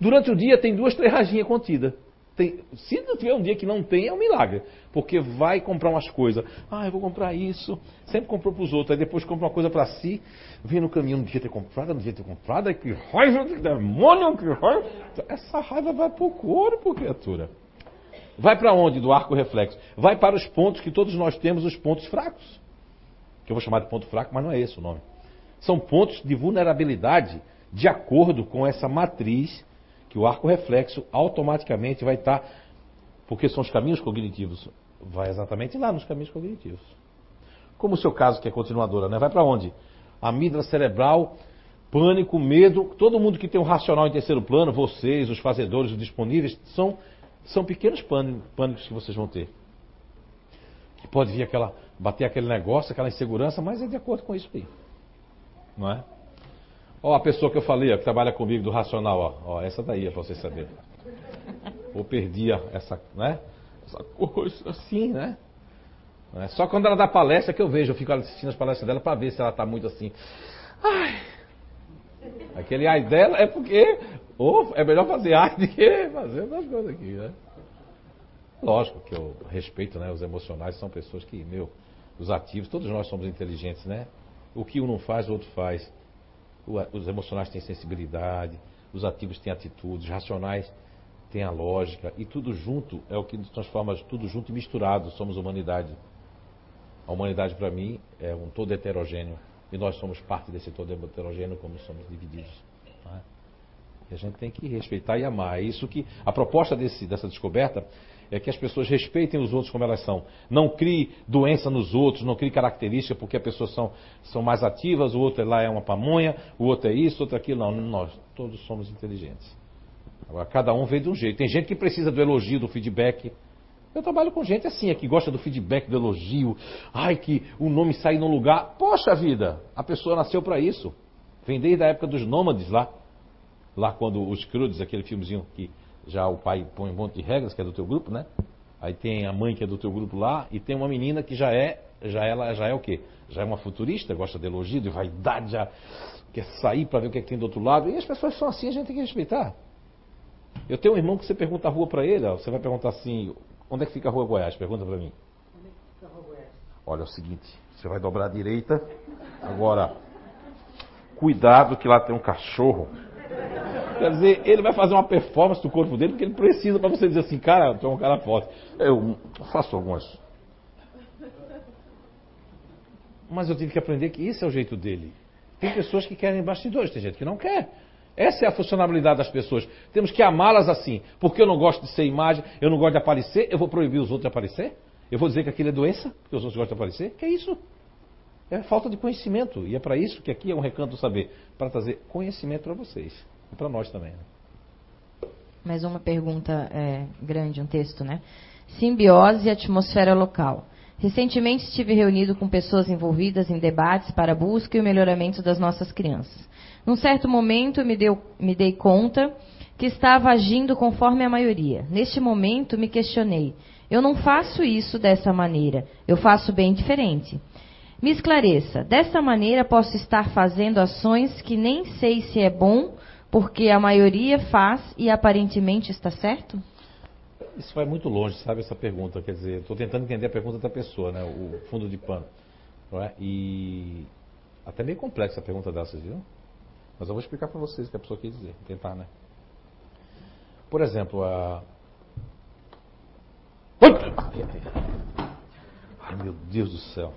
Durante o dia tem duas, três raginhas contidas. Tem, se não tiver um dia que não tem, é um milagre. Porque vai comprar umas coisas. Ah, eu vou comprar isso. Sempre comprou para os outros. Aí depois compra uma coisa para si. Vem no caminho, não devia ter comprado, não devia ter comprado. Aí que raiva, que demônio, que raiva. Essa raiva vai para o corpo, criatura. Vai para onde do arco reflexo? Vai para os pontos que todos nós temos, os pontos fracos. Que eu vou chamar de ponto fraco, mas não é esse o nome. São pontos de vulnerabilidade de acordo com essa matriz que o arco reflexo automaticamente vai estar, porque são os caminhos cognitivos, vai exatamente lá nos caminhos cognitivos. Como o seu caso, que é continuadora, né? Vai para onde? Amígdala cerebral, pânico, medo. Todo mundo que tem um racional em terceiro plano, vocês, os fazedores, os disponíveis, são, são pequenos pânicos que vocês vão ter. Que pode vir aquela, bater aquele negócio, aquela insegurança, mas é de acordo com isso aí. Não é? Ó, a pessoa que eu falei, ó, que trabalha comigo do racional, ó, ó essa daí é pra vocês saberem. Ou perdia essa, né? Essa coisa assim, né? É, só quando ela dá palestra que eu vejo, eu fico assistindo as palestras dela para ver se ela tá muito assim. Ai. Aquele ai dela é porque ou é melhor fazer ai do que fazer outras coisas aqui, né? Lógico que eu respeito, né? Os emocionais são pessoas que, meu, os ativos, todos nós somos inteligentes, né? O que um não faz, o outro faz os emocionais têm sensibilidade, os ativos têm atitudes, os racionais têm a lógica, e tudo junto é o que nos transforma tudo junto e misturado, somos humanidade. A humanidade, para mim, é um todo heterogêneo, e nós somos parte desse todo heterogêneo, como somos divididos. É? E a gente tem que respeitar e amar. É isso que a proposta desse, dessa descoberta é que as pessoas respeitem os outros como elas são. Não crie doença nos outros, não crie característica porque as pessoas são, são mais ativas, o outro lá é uma pamonha, o outro é isso, o outro é aquilo. Não, nós todos somos inteligentes. Agora, cada um veio de um jeito. Tem gente que precisa do elogio, do feedback. Eu trabalho com gente assim, é que gosta do feedback, do elogio. Ai, que o nome sai num lugar. Poxa vida, a pessoa nasceu para isso. Vem desde a época dos nômades lá. Lá quando os Crudes, aquele filmezinho que já o pai põe um monte de regras, que é do teu grupo, né? Aí tem a mãe que é do teu grupo lá, e tem uma menina que já é, já ela já é o quê? Já é uma futurista, gosta de elogio, de vaidade, já quer sair para ver o que, é que tem do outro lado. E as pessoas são assim, a gente tem que respeitar. Eu tenho um irmão que você pergunta a rua para ele, ó, você vai perguntar assim, onde é que fica a rua Goiás? Pergunta para mim. Onde é que fica a rua Goiás? Olha, é o seguinte, você vai dobrar a direita, agora, cuidado que lá tem um cachorro. Quer dizer, ele vai fazer uma performance do corpo dele porque ele precisa para você dizer assim, cara, tu é um cara forte. Eu faço algumas. Mas eu tive que aprender que esse é o jeito dele. Tem pessoas que querem bastidores, tem gente que não quer. Essa é a funcionalidade das pessoas. Temos que amá-las assim. Porque eu não gosto de ser imagem, eu não gosto de aparecer, eu vou proibir os outros de aparecer? Eu vou dizer que aquilo é doença, porque os outros gostam de aparecer? Que é isso? É falta de conhecimento. E é para isso que aqui é um recanto do saber para trazer conhecimento para vocês. E para nós também. Né? Mais uma pergunta é, grande, um texto, né? Simbiose e atmosfera local. Recentemente estive reunido com pessoas envolvidas em debates para a busca e o melhoramento das nossas crianças. Num certo momento me, deu, me dei conta que estava agindo conforme a maioria. Neste momento me questionei: eu não faço isso dessa maneira, eu faço bem diferente. Me esclareça, dessa maneira posso estar fazendo ações que nem sei se é bom porque a maioria faz e aparentemente está certo? Isso vai muito longe, sabe, essa pergunta. Quer dizer, estou tentando entender a pergunta da pessoa, né? O fundo de pano. É? E até meio complexa a pergunta dessas, viu? Mas eu vou explicar para vocês o que a pessoa quer dizer. Tentar, né? Por exemplo, a. Ai meu Deus do céu.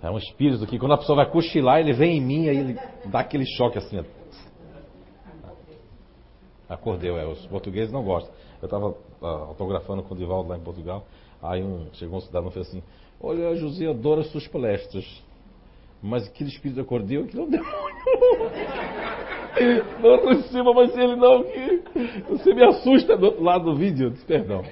É um espírito que quando a pessoa vai cochilar, ele vem em mim e ele dá aquele choque assim. Ó. Acordeu, é. Os portugueses não gostam. Eu estava uh, autografando com o Divaldo lá em Portugal. Aí um, chegou um cidadão e fez assim: Olha, José, adoro as suas palestras. Mas aquele espírito acordeu, aquilo é um demônio. Não receba mais ele não, que você me assusta do outro lado do vídeo. Disse, perdão.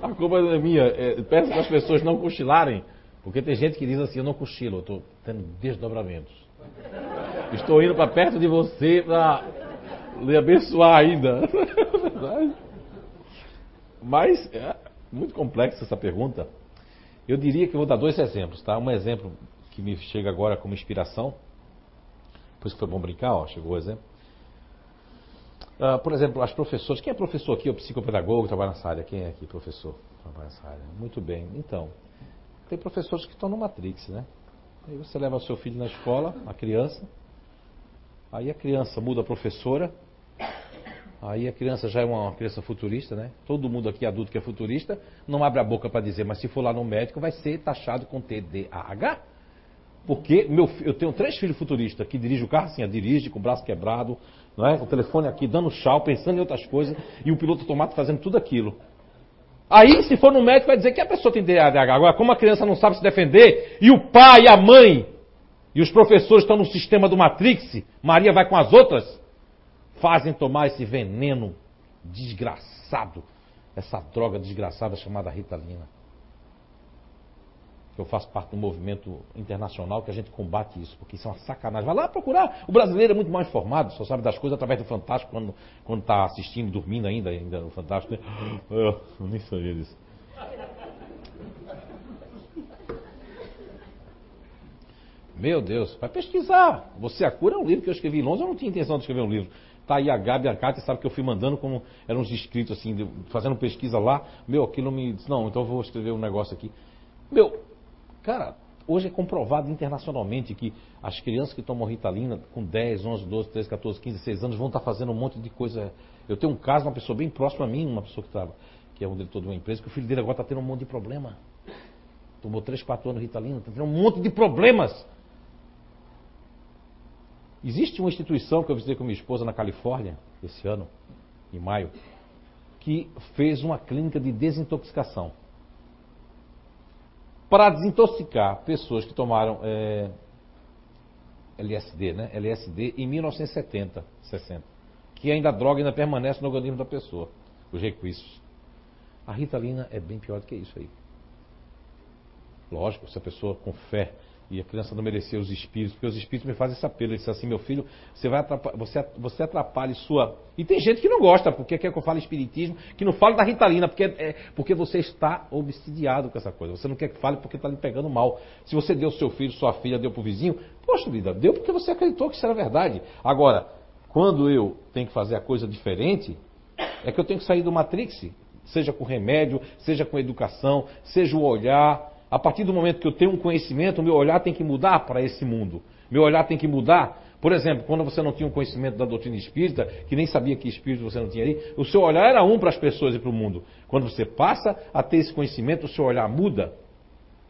A culpa não é minha. É, peço para as pessoas não cochilarem. Porque tem gente que diz assim, eu não cochilo, eu estou tendo desdobramentos. Estou indo para perto de você para lhe abençoar ainda. Mas é muito complexa essa pergunta. Eu diria que vou dar dois exemplos, tá? Um exemplo que me chega agora como inspiração. Por isso que foi bom brincar, ó, chegou o exemplo. Uh, por exemplo, as professoras. Quem é professor aqui? O psicopedagogo trabalha nessa área. Quem é aqui, professor? Trabalha nessa área. Muito bem. Então, tem professores que estão no Matrix, né? Aí você leva o seu filho na escola, a criança. Aí a criança muda a professora. Aí a criança já é uma criança futurista, né? Todo mundo aqui adulto que é futurista não abre a boca para dizer, mas se for lá no médico vai ser taxado com TDAH. Porque meu, eu tenho três filhos futuristas que dirigem o carro assim, dirige com o braço quebrado, não é? o telefone aqui dando chau, pensando em outras coisas, e o piloto automático fazendo tudo aquilo. Aí, se for no médico, vai dizer que a pessoa tem TDAH. Agora, como a criança não sabe se defender, e o pai, a mãe, e os professores estão no sistema do Matrix, Maria vai com as outras, fazem tomar esse veneno desgraçado, essa droga desgraçada chamada Ritalina eu faço parte do movimento internacional que a gente combate isso, porque isso é uma sacanagem. Vai lá procurar. O brasileiro é muito mal informado, só sabe das coisas através do Fantástico quando quando está assistindo, dormindo ainda, ainda no Fantástico. Né? Eu, eu nem sabia disso. Meu Deus, vai pesquisar. Você a cura é um livro que eu escrevi em Londres. Eu não tinha intenção de escrever um livro. Tá aí a Gabi a sabe que eu fui mandando como eram uns inscritos assim, fazendo pesquisa lá. Meu, aquilo me disse, não, então eu vou escrever um negócio aqui. Meu, Cara, hoje é comprovado internacionalmente que as crianças que tomam Ritalina com 10, 11, 12, 13, 14, 15, 16 anos vão estar fazendo um monte de coisa. Eu tenho um caso, uma pessoa bem próxima a mim, uma pessoa que estava, que é um diretor de uma empresa, que o filho dele agora está tendo um monte de problema. Tomou 3, 4 anos Ritalina, está tendo um monte de problemas. Existe uma instituição que eu visitei com minha esposa na Califórnia, esse ano, em maio, que fez uma clínica de desintoxicação para desintoxicar pessoas que tomaram é, LSD, né? LSD em 1970, 60. Que ainda a droga ainda permanece no organismo da pessoa, os requisitos. A ritalina é bem pior do que isso aí. Lógico, se a pessoa com fé E a criança não merecia os espíritos, porque os espíritos me fazem esse apelo. Ele disse assim, meu filho, você vai atrapalhar, você, você atrapalha sua. E tem gente que não gosta, porque quer que eu fale espiritismo, que não fale da Ritalina, porque, é, porque você está obsidiado com essa coisa. Você não quer que fale porque está lhe pegando mal. Se você deu seu filho, sua filha, deu para o vizinho, poxa vida, deu porque você acreditou que isso era verdade. Agora, quando eu tenho que fazer a coisa diferente, é que eu tenho que sair do Matrix, seja com remédio, seja com educação, seja o olhar. A partir do momento que eu tenho um conhecimento, meu olhar tem que mudar para esse mundo. Meu olhar tem que mudar. Por exemplo, quando você não tinha um conhecimento da doutrina espírita, que nem sabia que espírito você não tinha ali, o seu olhar era um para as pessoas e para o mundo. Quando você passa a ter esse conhecimento, o seu olhar muda.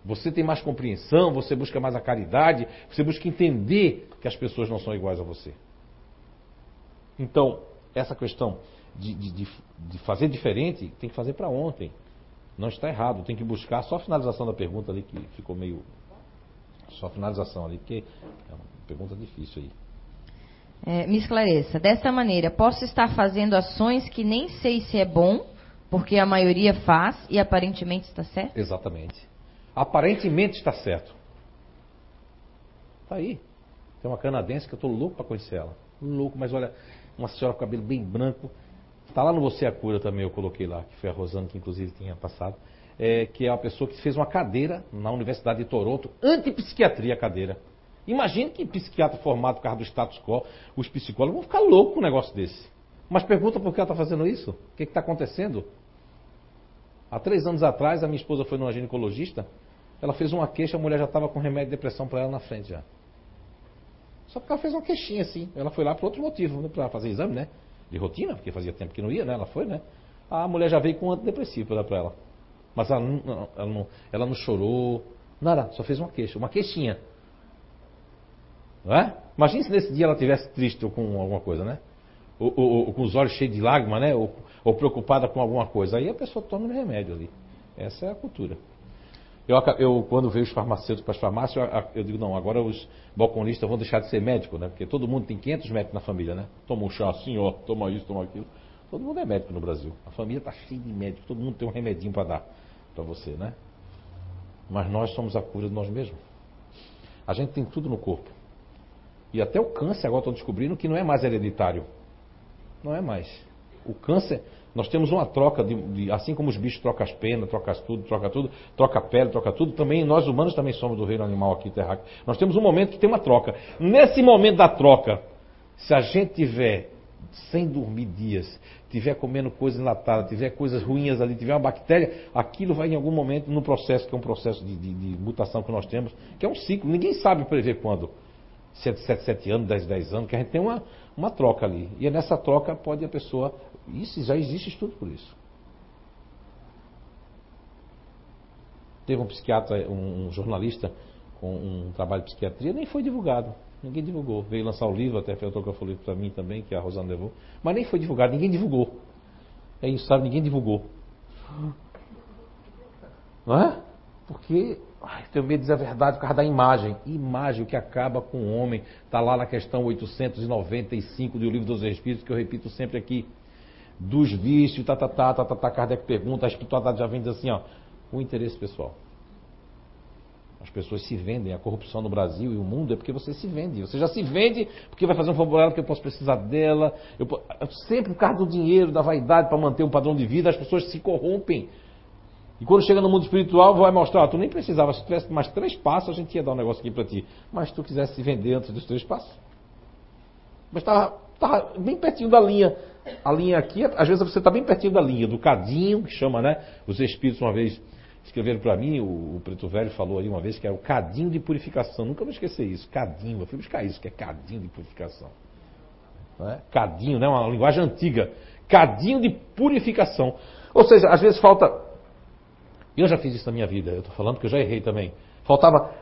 Você tem mais compreensão, você busca mais a caridade, você busca entender que as pessoas não são iguais a você. Então, essa questão de, de, de fazer diferente, tem que fazer para ontem. Não está errado, tem que buscar só a finalização da pergunta ali, que ficou meio. Só a finalização ali, porque é uma pergunta difícil aí. É, me esclareça. Dessa maneira, posso estar fazendo ações que nem sei se é bom, porque a maioria faz e aparentemente está certo? Exatamente. Aparentemente está certo. Está aí. Tem uma canadense que eu estou louco para conhecer ela. Louco, mas olha, uma senhora com cabelo bem branco. Está lá no Você a Cura também, eu coloquei lá, que foi a Rosana que inclusive tinha passado. É, que é uma pessoa que fez uma cadeira na Universidade de Toronto, antipsiquiatria cadeira. Imagine que psiquiatra formado por causa do status quo, os psicólogos vão ficar loucos com um negócio desse. Mas pergunta por que ela está fazendo isso? O que está acontecendo? Há três anos atrás, a minha esposa foi numa ginecologista, ela fez uma queixa, a mulher já estava com remédio de depressão para ela na frente já. Só porque ela fez uma queixinha assim. Ela foi lá por outro motivo, né? para fazer exame, né? De rotina, porque fazia tempo que não ia, né? Ela foi, né? A mulher já veio com um antidepressivo para ela. Mas ela não, ela, não, ela não chorou, nada, só fez uma queixa, uma queixinha. Não é? Imagina se nesse dia ela tivesse triste ou com alguma coisa, né? Ou, ou, ou com os olhos cheios de lágrimas, né? Ou, ou, preocupada com alguma coisa. Aí a pessoa toma um remédio ali. Essa é a cultura. Eu, eu quando vejo os farmacêuticos para as farmácias, eu, eu, digo, não, agora os balconistas vão deixar de ser médicos, né? Porque todo mundo tem 500 médicos na família, né? Toma um chá assim, ó, toma isso, toma aquilo. Todo mundo é médico no Brasil. A família está cheia de médicos, todo mundo tem um remedinho para dar para você, né? Mas nós somos a cura de nós mesmos. A gente tem tudo no corpo. E até o câncer agora estão descobrindo que não é mais hereditário. Não é mais. O câncer nós temos uma troca, de, de, assim como os bichos trocam as penas, trocam tudo, troca tudo, troca a pele, troca tudo, também nós humanos também somos do reino animal aqui terráqueo. Nós temos um momento que tem uma troca. Nesse momento da troca, se a gente tiver sem dormir dias, tiver comendo coisa enlatada, tiver coisas ruins ali, tiver uma bactéria, aquilo vai em algum momento no processo, que é um processo de, de, de mutação que nós temos, que é um ciclo, ninguém sabe prever quando. 7, 7, 7 anos, 10, 10 anos, que a gente tem uma, uma troca ali. E nessa troca pode a pessoa isso já existe estudo por isso. Teve um psiquiatra, um, jornalista com um trabalho de psiquiatria, nem foi divulgado. Ninguém divulgou. Veio lançar o livro, até foi autografou o livro para mim também, que a Rosana levou. Mas nem foi divulgado, ninguém divulgou. É isso, sabe? Ninguém divulgou. Não é? Porque ai, tenho medo de dizer a verdade por causa da imagem. Imagem, o que acaba com o homem. Está lá na questão 895 do Livro dos Espíritos, que eu repito sempre aqui dos vícios, tá, tá, tá, tá, tá, tá, Kardec pergunta, a espiritualidade já vem diz assim, ó, o interesse pessoal. As pessoas se vendem, a corrupção no Brasil e o mundo é porque você se vende. Você já se vende porque vai fazer um formulário porque eu posso precisar dela. Eu, sempre por causa do dinheiro, da vaidade, para manter um padrão de vida, as pessoas se corrompem. E quando chega no mundo espiritual, vai mostrar, tu nem precisava, se tivesse mais três passos, a gente ia dar um negócio aqui para ti. Mas tu quisesse se vender antes dos três passos. Mas estava bem pertinho da linha a linha aqui, às vezes você está bem pertinho da linha, do cadinho, que chama, né? Os espíritos uma vez escreveram para mim, o, o, Preto Velho falou aí uma vez que é o cadinho de purificação. Nunca vou esquecer isso, cadinho. Eu fui buscar isso, que é cadinho de purificação. É? Cadinho, né? Uma linguagem antiga. Cadinho de purificação. Ou seja, às vezes falta. Eu já fiz isso na minha vida, eu estou falando que eu já errei também. Faltava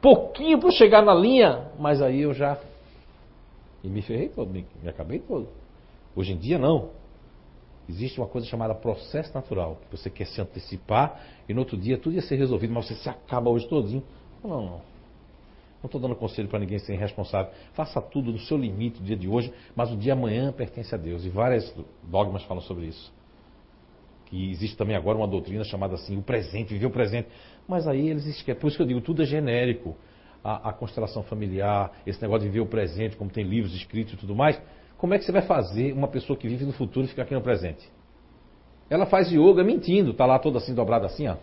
pouquinho para chegar na linha, mas aí eu já. E me ferrei todo, me, me acabei todo. Hoje em dia, não. Existe uma coisa chamada processo natural, que você quer se antecipar e no outro dia tudo ia ser resolvido, mas você se acaba hoje todinho. Não, não. Não estou dando conselho para ninguém ser irresponsável. Faça tudo no seu limite no dia de hoje, mas o dia amanhã pertence a Deus. E várias dogmas falam sobre isso. Que existe também agora uma doutrina chamada assim, o presente, viver o presente. Mas aí eles esquecem. Por isso que eu digo, tudo é genérico. A, a constelação familiar, esse negócio de ver o presente, como tem livros escritos e tudo mais, como é que você vai fazer uma pessoa que vive no futuro ficar aqui no presente? Ela faz yoga mentindo, tá lá toda assim dobrada assim, ó.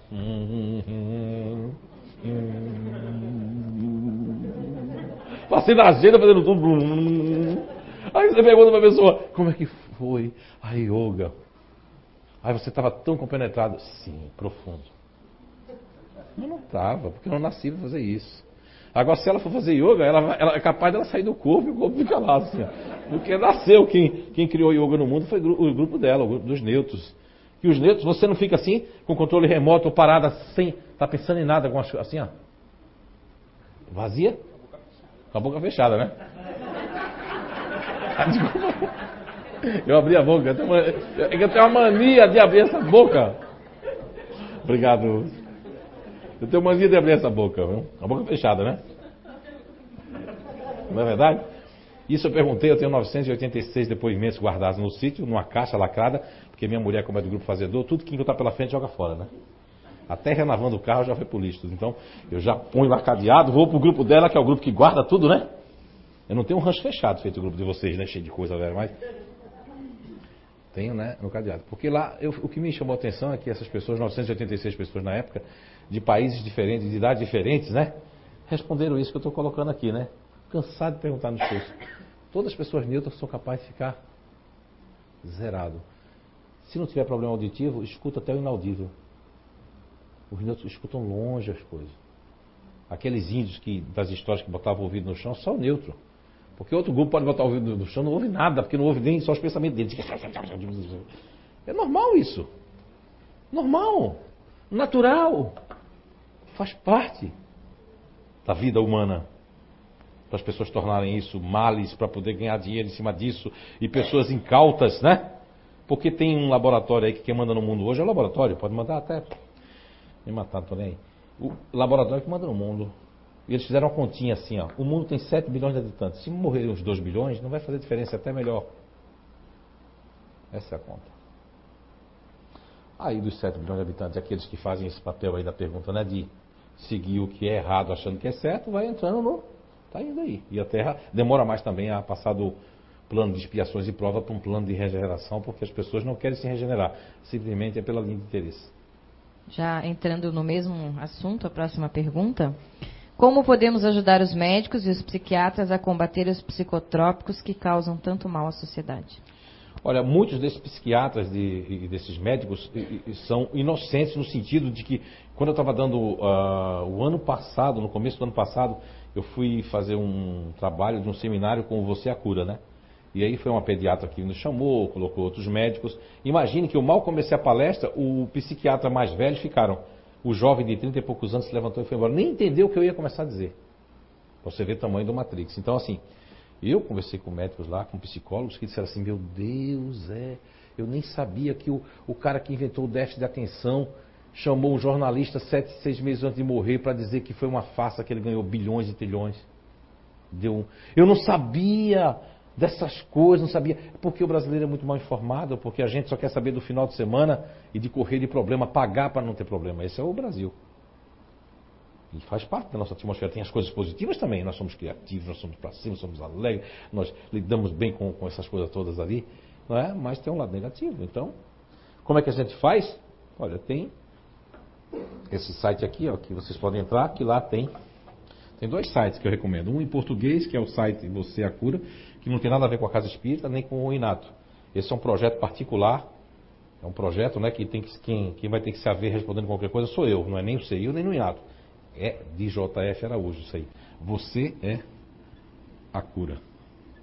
Passei a agenda fazendo tudo. Aí você pergunta pra pessoa, como é que foi a yoga? Aí você estava tão compenetrado. Sim, profundo. Eu não estava, porque eu não nasci para fazer isso. Agora, se ela for fazer yoga, ela, ela é capaz dela sair do corpo e o corpo fica lá, assim. Porque nasceu, quem, quem criou yoga no mundo foi o grupo dela, o grupo dos neutros. E os neutros, você não fica assim, com controle remoto ou parada, sem tá pensando em nada, assim, ó. Vazia? Com a boca fechada, né? Eu abri a boca. Eu tenho, uma, eu tenho uma mania de abrir essa boca. Obrigado. Eu tenho mania de abrir essa boca, viu? A boca fechada, né? Não é verdade? Isso eu perguntei, eu tenho 986 depoimentos guardados no sítio, numa caixa lacrada, porque minha mulher, como é do grupo fazedor, tudo que está pela frente joga fora, né? Até renovando o carro já foi por lixo. Então, eu já ponho lá cadeado, vou pro grupo dela, que é o grupo que guarda tudo, né? Eu não tenho um rancho fechado feito o grupo de vocês, né? Cheio de coisa, velho, mas. Tenho, né? No cadeado. Porque lá, eu, o que me chamou a atenção é que essas pessoas, 986 pessoas na época, de países diferentes, de idades diferentes, né? Responderam isso que eu estou colocando aqui, né? Cansado de perguntar nos cursos. Todas as pessoas neutras são capazes de ficar zerado. Se não tiver problema auditivo, escuta até o inaudível. Os neutros escutam longe as coisas. Aqueles índios que, das histórias que botavam o ouvido no chão, só o neutro. Porque outro grupo pode botar o ouvido no chão, não ouve nada, porque não ouve nem só os pensamentos deles. É normal isso. Normal. Natural. Faz parte da vida humana. Para as pessoas tornarem isso males, para poder ganhar dinheiro em cima disso. E pessoas incautas, né? Porque tem um laboratório aí que quem manda no mundo hoje é o laboratório. Pode mandar até. Me matar, tô nem aí. O laboratório que manda no mundo. E eles fizeram uma continha assim, ó. O mundo tem 7 bilhões de habitantes. Se morrerem uns 2 bilhões, não vai fazer diferença, é até melhor. Essa é a conta. Aí dos 7 bilhões de habitantes, aqueles que fazem esse papel aí da pergunta, né? De seguir o que é errado achando que é certo, vai entrando no. Tá indo aí. E a Terra demora mais também a passar do plano de expiações e prova para um plano de regeneração, porque as pessoas não querem se regenerar. Simplesmente é pela linha de interesse. Já entrando no mesmo assunto, a próxima pergunta. Como podemos ajudar os médicos e os psiquiatras a combater os psicotrópicos que causam tanto mal à sociedade? Olha, muitos desses psiquiatras e de, desses médicos são inocentes no sentido de que, quando eu estava dando uh, o ano passado, no começo do ano passado, eu fui fazer um trabalho de um seminário com Você a Cura, né? E aí foi uma pediatra que nos chamou, colocou outros médicos. Imagine que eu mal comecei a palestra, o psiquiatra mais velho ficaram o jovem de 30 e poucos anos se levantou e foi embora. Nem entendeu o que eu ia começar a dizer. Você ver o tamanho do Matrix. Então, assim, eu conversei com médicos lá, com psicólogos, que disseram assim: Meu Deus, é. Eu nem sabia que o, o cara que inventou o déficit de atenção chamou um jornalista sete, seis meses antes de morrer para dizer que foi uma farsa que ele ganhou bilhões e trilhões. Deu um... Eu não sabia dessas coisas, não sabia. Porque o brasileiro é muito mal informado, porque a gente só quer saber do final de semana e de correr de problema, pagar para não ter problema. Esse é o Brasil. E faz parte da nossa atmosfera. Tem as coisas positivas também. Nós somos criativos, nós somos para cima, somos alegres, nós lidamos bem com, com essas coisas todas ali. Não é? Mas tem um lado negativo. Então, como é que a gente faz? Olha, tem esse site aqui, ó, que vocês podem entrar, que lá tem. Tem dois sites que eu recomendo. Um em português, que é o site Você a Cura, que não tem nada a ver com a Casa Espírita nem com o Inato. Esse é um projeto particular, é um projeto né, que, tem que quem, quem vai ter que se haver respondendo qualquer coisa sou eu, não é nem o CIO nem o Inato. É de JF Araújo isso aí. Você é a cura.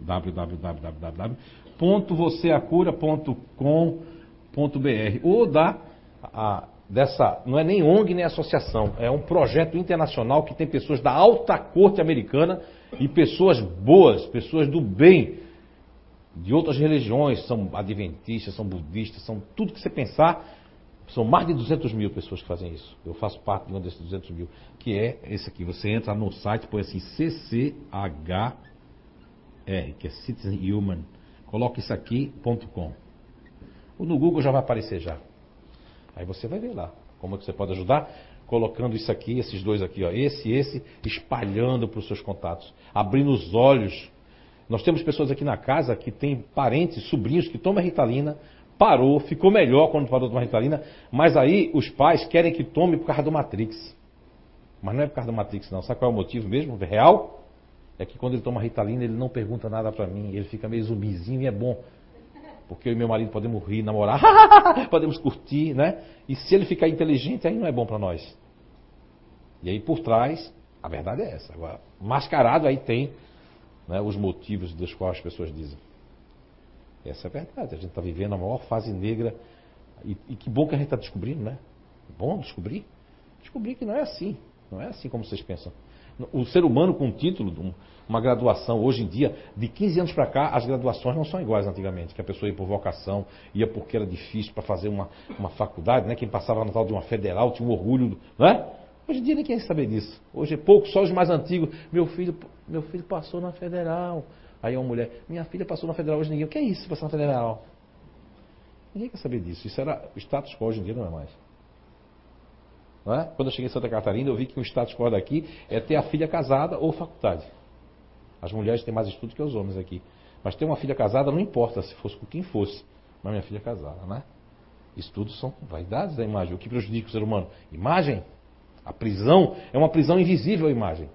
www.vocêacura.com.br ou da a, dessa, não é nem ONG nem associação, é um projeto internacional que tem pessoas da alta corte americana e pessoas boas, pessoas do bem, de outras religiões, são adventistas, são budistas, são tudo que você pensar, são mais de 200 mil pessoas que fazem isso. Eu faço parte de um desses 200 mil, que é esse aqui. Você entra no site, põe assim CCHR, que é Citizen Human, coloca isso aqui.com. No Google já vai aparecer já. Aí você vai ver lá como é que você pode ajudar. colocando isso aqui, esses dois aqui, ó, esse e esse, espalhando para os seus contatos, abrindo os olhos. Nós temos pessoas aqui na casa que têm parentes, sobrinhos que tomam Ritalina, parou, ficou melhor quando parou de tomar Ritalina, mas aí os pais querem que tome por causa do Matrix. Mas não é por causa do Matrix, não. Sabe qual é o motivo mesmo? Real? É que quando ele toma Ritalina, ele não pergunta nada para mim, ele fica meio zumbizinho e é bom. Porque eu e meu marido podemos rir, namorar, podemos curtir, né? E se ele ficar inteligente, aí não é bom para nós. E aí por trás, a verdade é essa. Agora, mascarado aí tem né, os motivos dos quais as pessoas dizem. Essa é a verdade. A gente está vivendo a maior fase negra. E, e que bom que a gente está descobrindo, né? Bom descobrir. Descobrir que não é assim. Não é assim como vocês pensam. O ser humano com título, uma graduação, hoje em dia, de 15 anos para cá, as graduações não são iguais antigamente, que a pessoa ia por vocação, ia porque era difícil para fazer uma, uma faculdade, né? Quem passava no tal de uma federal tinha um orgulho, né? Hoje em dia ninguém quer saber disso. Hoje é pouco, só os mais antigos. Meu filho, meu filho passou na federal. Aí uma mulher, minha filha passou na federal hoje ninguém. O que é isso, passar na federal? Ninguém quer saber disso. Isso era o status quo hoje em dia, não é mais. É? Quando eu cheguei em Santa Catarina, eu vi que o status quo daqui é ter a filha casada ou faculdade. As mulheres têm mais estudo que os homens aqui. Mas ter uma filha casada não importa se fosse com quem fosse. Mas minha filha é casada, né? Estudos são vaidades da imagem. O que prejudica o ser humano? Imagem. A prisão é uma prisão invisível a imagem.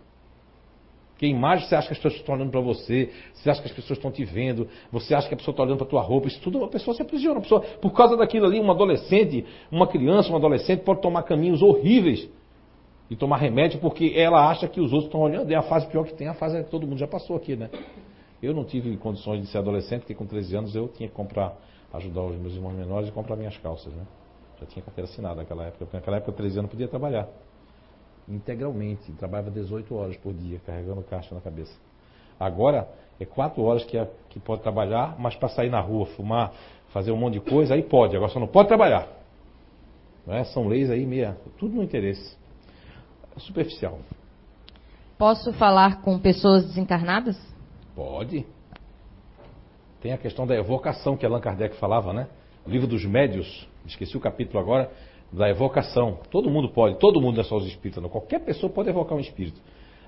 Porque imagem você acha que as pessoas estão olhando para você, você acha que as pessoas estão te vendo, você acha que a pessoa está olhando para a tua roupa, isso tudo a pessoa se aprisiona. Pessoa, por causa daquilo ali, uma adolescente, uma criança, um adolescente pode tomar caminhos horríveis e tomar remédio porque ela acha que os outros estão olhando. É a fase pior que tem, a fase que todo mundo já passou aqui, né? Eu não tive condições de ser adolescente, porque com 13 anos eu tinha que comprar, ajudar os meus irmãos menores e comprar minhas calças, né? Já tinha carteira assinada naquela época, porque naquela época 13 anos podia trabalhar integralmente. Trabalhava 18 horas por dia, carregando caixa na cabeça. Agora é 4 horas que, é, que pode trabalhar, mas para sair na rua, fumar, fazer um monte de coisa, aí pode. Agora só não pode trabalhar. Não é? São leis aí meia, tudo no interesse. Superficial. Posso falar com pessoas desencarnadas? Pode. Tem a questão da evocação que Allan Kardec falava, né? O livro dos médios, esqueci o capítulo agora, da evocação. Todo mundo pode, todo mundo é só os espíritos, não. Qualquer pessoa pode evocar um espírito.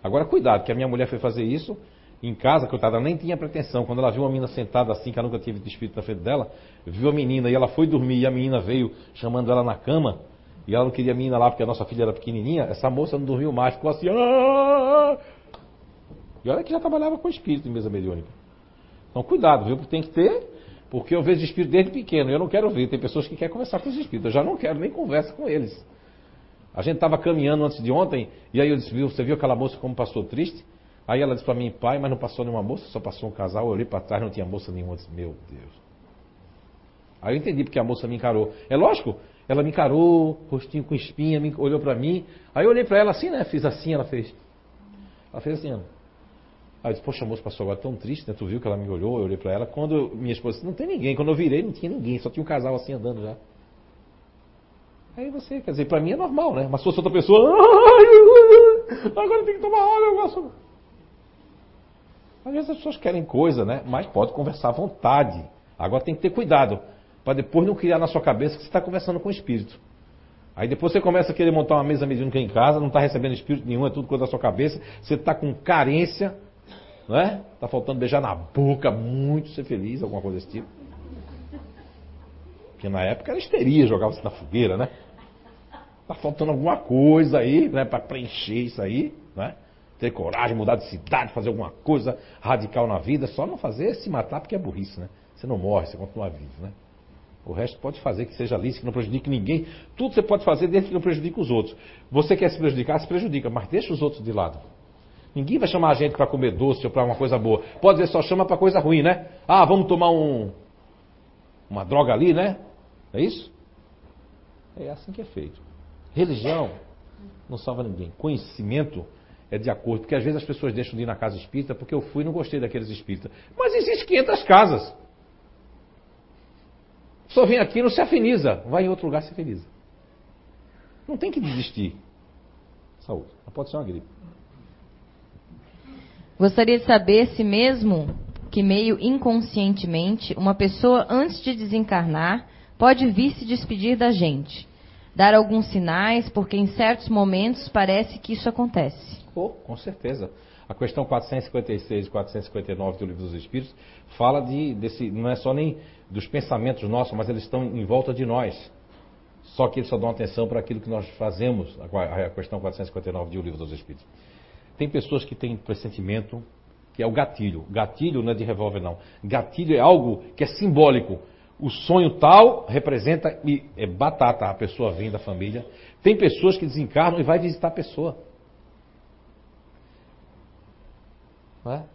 Agora, cuidado, que a minha mulher foi fazer isso em casa, coitada, ela nem tinha pretensão. Quando ela viu uma menina sentada assim, que ela nunca tinha visto espírito na frente dela, viu a menina e ela foi dormir e a menina veio chamando ela na cama. E ela não queria a menina lá porque a nossa filha era pequenininha. Essa moça não dormiu mais, ficou assim. Aaah! E olha que já trabalhava com espírito em mesa mediúnica. Então, cuidado, viu? Porque tem que ter porque eu vejo espírito desde pequeno eu não quero ver. Tem pessoas que querem conversar com os espíritos. Eu já não quero nem conversa com eles. A gente estava caminhando antes de ontem e aí eu disse, viu, você viu aquela moça como passou triste? Aí ela disse para mim, pai, mas não passou nenhuma moça, só passou um casal. Eu olhei para trás, não tinha moça nenhuma. Eu disse, meu Deus. Aí eu entendi porque a moça me encarou. É lógico, ela me encarou, rostinho com espinha, me olhou para mim. Aí eu olhei para ela assim, né? Fiz assim, ela fez. Ela fez assim, ó. Aí eu disse, poxa, a moça passou agora tão triste, né? Tu viu que ela me olhou, eu olhei pra ela. Quando minha esposa disse, não tem ninguém. Quando eu virei, não tinha ninguém, só tinha um casal assim andando já. Aí você, quer dizer, pra mim é normal, né? Mas se fosse outra pessoa, agora tem que tomar água, eu gosto. Às vezes as pessoas querem coisa, né? Mas pode conversar à vontade. Agora tem que ter cuidado, para depois não criar na sua cabeça que você está conversando com o espírito. Aí depois você começa a querer montar uma mesa mediúnica em casa, não está recebendo espírito nenhum, é tudo coisa da sua cabeça, você está com carência, não é? Tá faltando beijar na boca muito, ser feliz, alguma coisa desse tipo. Porque na época era histeria, jogava-se na fogueira, né? Tá faltando alguma coisa aí, né? Para preencher isso aí, né? Ter coragem, mudar de cidade, fazer alguma coisa radical na vida. Só não fazer se matar porque é burrice, né? Você não morre, você continua vivo, né? O resto pode fazer que seja lícito, que não prejudique ninguém. Tudo você pode fazer desde que não prejudique os outros. Você quer se prejudicar, se prejudica, mas deixa os outros de lado. Ninguém vai chamar a gente para comer doce ou para uma coisa boa. Pode dizer, só chama para coisa ruim, né? Ah, vamos tomar um uma droga ali, né? É isso? É assim que é feito. Religião não salva ninguém. Conhecimento é de acordo, porque às vezes as pessoas deixam de ir na casa espírita porque eu fui e não gostei daqueles espíritas. Mas existe 500 casas. Só vem aqui e não se afiniza. Vai em outro lugar e se afiniza. Não tem que desistir. Saúde. Não pode ser uma gripe. Gostaria de saber se mesmo que meio inconscientemente uma pessoa antes de desencarnar pode vir se despedir da gente. dar alguns sinais, porque em certos momentos parece que isso acontece. Oh, com certeza. A questão 456 e 459 do Livro dos Espíritos fala de, desse, não é só nem dos pensamentos nossos, mas eles estão em volta de nós. Só que eles só dão atenção para aquilo que nós fazemos, a questão 459 do Livro dos Espíritos. Tem pessoas que têm pressentimento, que é o gatilho. Gatilho não é de revólver, não. Gatilho é algo que é simbólico. O sonho tal representa e é batata, a pessoa vem da família. Tem pessoas que desencarnam e vai visitar a pessoa. É?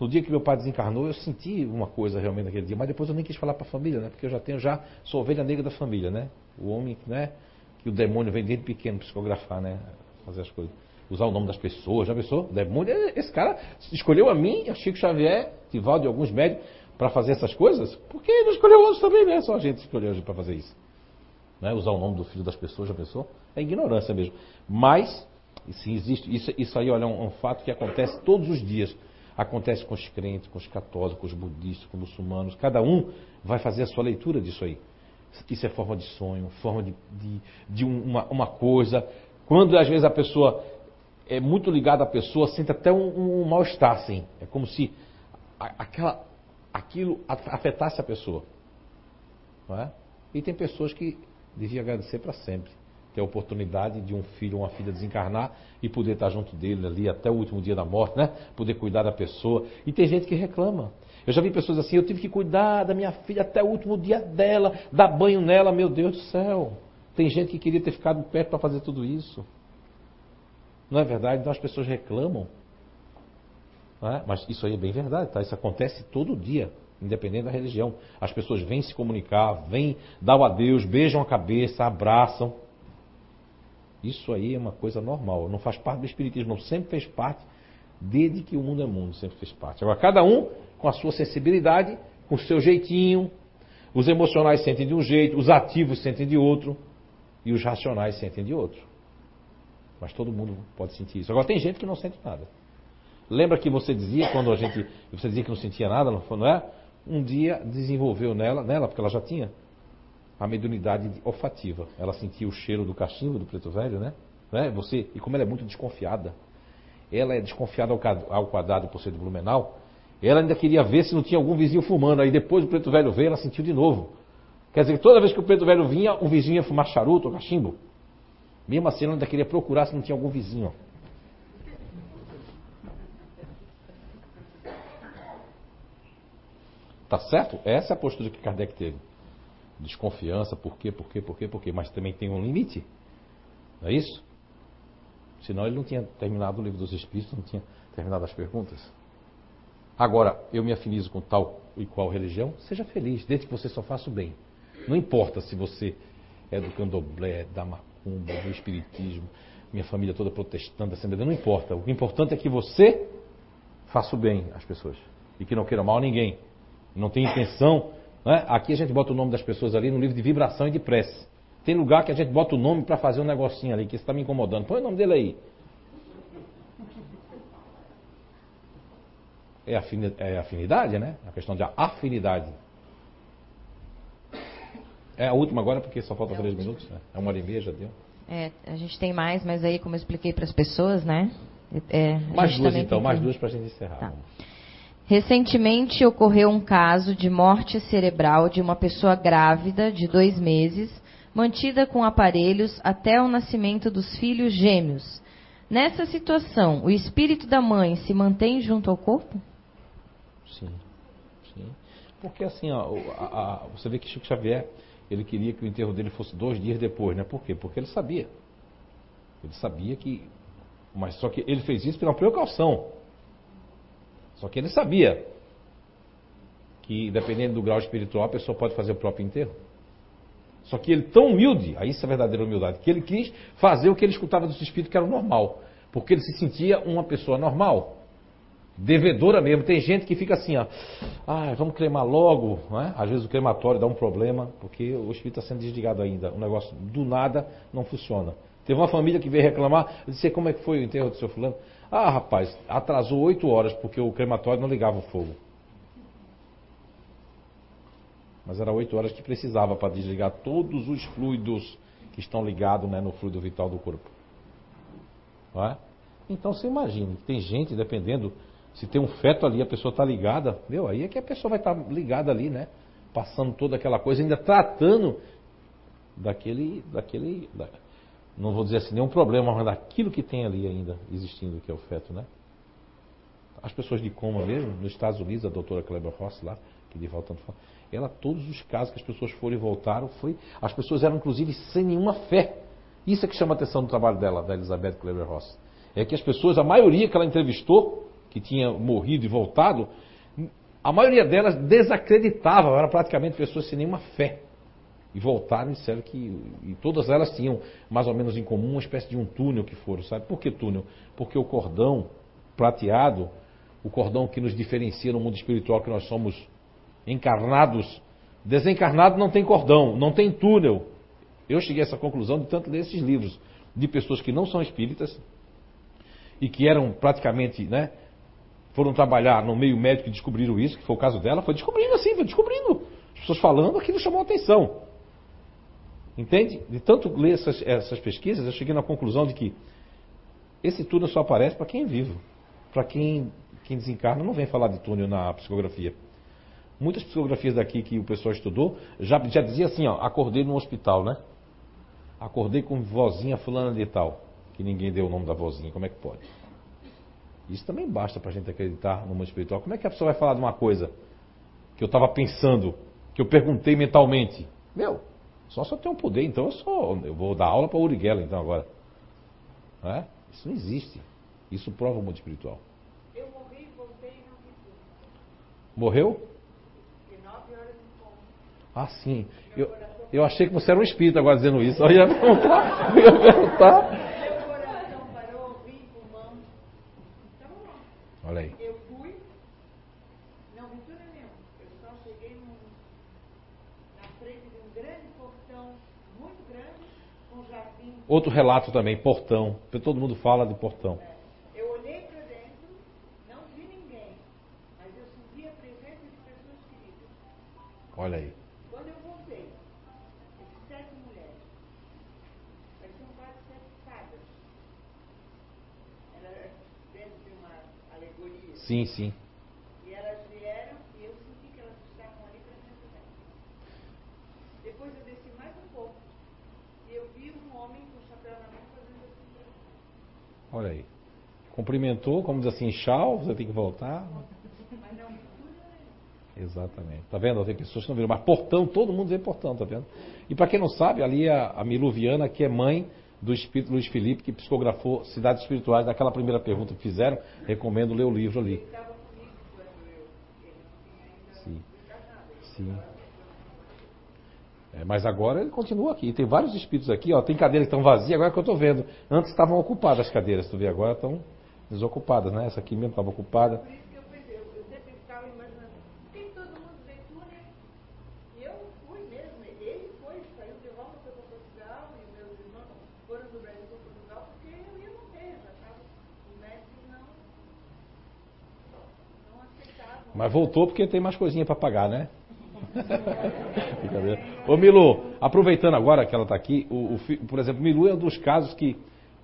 No dia que meu pai desencarnou, eu senti uma coisa realmente naquele dia, mas depois eu nem quis falar para a família, né? Porque eu já tenho já sou ovelha negra da família, né? O homem, né? Que o demônio vem desde pequeno psicografar, né? Fazer as coisas. Usar o nome das pessoas, já pensou? Demônio, esse cara escolheu a mim, a Chico Xavier, Tivaldo e alguns médicos para fazer essas coisas? Porque ele escolheu outros também, né? Só a gente escolheu para fazer isso. Né? Usar o nome do filho das pessoas, já pensou? É ignorância mesmo. Mas se existe, isso, isso aí olha, é um, um fato que acontece todos os dias. Acontece com os crentes, com os católicos, com os budistas, com os muçulmanos. Cada um vai fazer a sua leitura disso aí. Isso é forma de sonho, forma de, de, de uma, uma, coisa. Quando às vezes a pessoa é muito ligada à pessoa, sente até um, um mal-estar, assim. É como se aquela, aquilo afetasse a pessoa. É? E tem pessoas que deviam agradecer para sempre ter a oportunidade de um filho ou uma filha desencarnar e poder estar junto dele ali até o último dia da morte, né? Poder cuidar da pessoa. E tem gente que reclama. Eu já vi pessoas assim, eu tive que cuidar da minha filha até o último dia dela, dar banho nela, meu Deus do céu. Tem gente que queria ter ficado perto para fazer tudo isso. Não é verdade? Então as pessoas reclamam. É? Mas isso aí é bem verdade, tá? Isso acontece todo dia, independente da religião. As pessoas vêm se comunicar, vêm dar o adeus, beijam a cabeça, abraçam. Isso aí é uma coisa normal, não faz parte do Espiritismo, não sempre fez parte, desde que o mundo é mundo, sempre fez parte. Agora, cada um com a sua sensibilidade, com o seu jeitinho, os emocionais sentem de um jeito, os ativos sentem de outro, e os racionais sentem de outro. Mas todo mundo pode sentir isso. Agora, tem gente que não sente nada. Lembra que você dizia, quando a gente. Você dizia que não sentia nada, não é? Um dia desenvolveu nela, nela, porque ela já tinha, a mediunidade olfativa. Ela sentia o cheiro do cachimbo do preto velho, né? né? Você, e como ela é muito desconfiada, ela é desconfiada ao quadrado por ser de Blumenau, ela ainda queria ver se não tinha algum vizinho fumando. Aí depois o preto velho veio, ela sentiu de novo. Quer dizer, toda vez que o preto velho vinha, o vizinho ia fumar charuto ou cachimbo. Mesmo assim, ela ainda queria procurar se não tinha algum vizinho. Tá certo? Essa é a postura que Kardec teve desconfiança, por quê, por quê, por quê, por quê, mas também tem um limite. Não é isso? Senão ele não tinha terminado o livro dos Espíritos, não tinha terminado as perguntas. Agora, eu me afinizo com tal e qual religião, seja feliz, desde que você só faça o bem. Não importa se você é do candomblé, da macumba, do espiritismo, minha família toda protestante, assembleia, não importa. O importante é que você faça o bem às pessoas e que não queira mal a ninguém. Não tem intenção né? Aqui a gente bota o nome das pessoas ali no livro de vibração e de prece. Tem lugar que a gente bota o nome para fazer um negocinho ali, que está me incomodando. Põe o nome dele aí. É, afinidade, é afinidade, né? A questão de afinidade. É a última agora, porque só falta é três minutos. Né? É uma hora e meia, já deu. É, a gente tem mais, mas aí, como eu expliquei para as pessoas, né? É, mais duas então, mais duas para a gente encerrar. Tá. Recentemente ocorreu um caso de morte cerebral de uma pessoa grávida de dois meses, mantida com aparelhos até o nascimento dos filhos gêmeos. Nessa situação, o espírito da mãe se mantém junto ao corpo? Sim, sim. Porque assim, ó, a, a, você vê que Chico Xavier, ele queria que o enterro dele fosse dois dias depois, né? Por quê? Porque ele sabia. Ele sabia que. Mas só que ele fez isso pela precaução. Só que ele sabia que, dependendo do grau espiritual, a pessoa pode fazer o próprio enterro. Só que ele, tão humilde, aí isso é verdadeira humildade, que ele quis fazer o que ele escutava dos espíritos que era normal. Porque ele se sentia uma pessoa normal. Devedora mesmo. Tem gente que fica assim, ó. Ah, vamos cremar logo. É? Às vezes o crematório dá um problema, porque o espírito está sendo desligado ainda. O negócio do nada não funciona. Teve uma família que veio reclamar, eu disse, como é que foi o enterro do seu fulano? Ah, rapaz, atrasou oito horas porque o crematório não ligava o fogo. Mas era oito horas que precisava para desligar todos os fluidos que estão ligados né, no fluido vital do corpo. É? Então você imagina, tem gente, dependendo, se tem um feto ali, a pessoa está ligada, meu, aí é que a pessoa vai estar tá ligada ali, né? Passando toda aquela coisa, ainda tratando daquele, daquele, da, não vou dizer assim, nenhum problema, mas daquilo que tem ali ainda existindo, que é o feto, né? As pessoas de coma mesmo, nos Estados Unidos, a doutora Kleber Ross lá, que de volta tanto fala, ela, todos os casos que as pessoas foram e voltaram, foi, as pessoas eram inclusive sem nenhuma fé. Isso é que chama a atenção do trabalho dela, da Elizabeth Kleber Ross. É que as pessoas, a maioria que ela entrevistou, que tinha morrido e voltado, a maioria delas desacreditava, eram praticamente pessoas sem nenhuma fé. E voltaram e disseram que. E todas elas tinham mais ou menos em comum uma espécie de um túnel que foram, sabe? Por que túnel? Porque o cordão prateado, o cordão que nos diferencia no mundo espiritual, que nós somos encarnados, desencarnado não tem cordão, não tem túnel. Eu cheguei a essa conclusão de tanto ler esses livros de pessoas que não são espíritas e que eram praticamente, né, foram trabalhar no meio médico e descobriram isso, que foi o caso dela, foi descobrindo assim, foi descobrindo. As pessoas falando, aquilo chamou atenção. Entende? De tanto ler essas, essas pesquisas, eu cheguei na conclusão de que esse túnel só aparece para quem é vivo. Para quem, quem desencarna, não vem falar de túnel na psicografia. Muitas psicografias daqui que o pessoal estudou já, já dizia assim, ó, acordei no hospital, né? Acordei com vozinha fulana de tal. Que ninguém deu o nome da vozinha, como é que pode? Isso também basta para a gente acreditar no mundo espiritual. Como é que a pessoa vai falar de uma coisa que eu estava pensando, que eu perguntei mentalmente? Meu, só se eu tenho poder, então eu sou. Eu vou dar aula para o Uri Geller, então agora. É? Isso não existe. Isso prova o mundo espiritual. Eu morri voltei e não vi tudo. Morreu? De nove horas em ponto. Ah, sim. Eu, eu achei que você era um espírito agora dizendo isso. Eu ia perguntar. Eu ia perguntar. Meu coração parou, vim pulmão. Então, Olha aí. eu fui, não vi tudo nenhum. Eu só cheguei num, na frente de um grande portão, muito grande, com um jardim. Outro relato também, portão. Todo mundo fala de portão. Eu olhei para dentro, não vi ninguém, mas eu senti a presença de pessoas queridas. Olha aí. Quando eu voltei, essas sete mulheres, pareciam quase sete fadas. Era dentro de uma alegoria. Sim, sim. E elas vieram e eu senti que elas estavam ali presentes. Depois eu desci mais um pouco e eu vi um homem com chapéu na mão fazendo assim. Olha aí. Cumprimentou, como diz assim, tchau, você tem que voltar. Exatamente. Tá vendo? Tem pessoas que não viram. Mas portão, todo mundo vê portão, tá vendo? E para quem não sabe, ali é a Miluviana, que é mãe do espírito Luiz Felipe, que psicografou Cidades Espirituais, daquela primeira pergunta que fizeram, recomendo ler o livro ali. Ele estava comigo quando eu. Ele não tinha ainda Sim. desencarnado. Ele Sim. estava- É, mas agora ele continua aqui. Tem vários espíritos aqui, ó. Tem cadeiras que estão vazias, agora que eu estou vendo. Antes estavam ocupadas as cadeiras, tu vê, agora estão desocupadas, né? Essa aqui mesmo estava ocupada. Por isso que eu pensei, eu, sempre ficava imaginando, por que todo mundo vê túnel? E eu fui mesmo, ele foi, saiu de volta para Portugal, e meus irmãos foram do Brasil para Portugal, porque eu ia morrer, já estava, os médicos não, não aceitavam. Mas voltou porque tem mais coisinha para pagar, né? Ô Milu, aproveitando agora que ela está aqui, o, o por exemplo, Milu é um dos casos que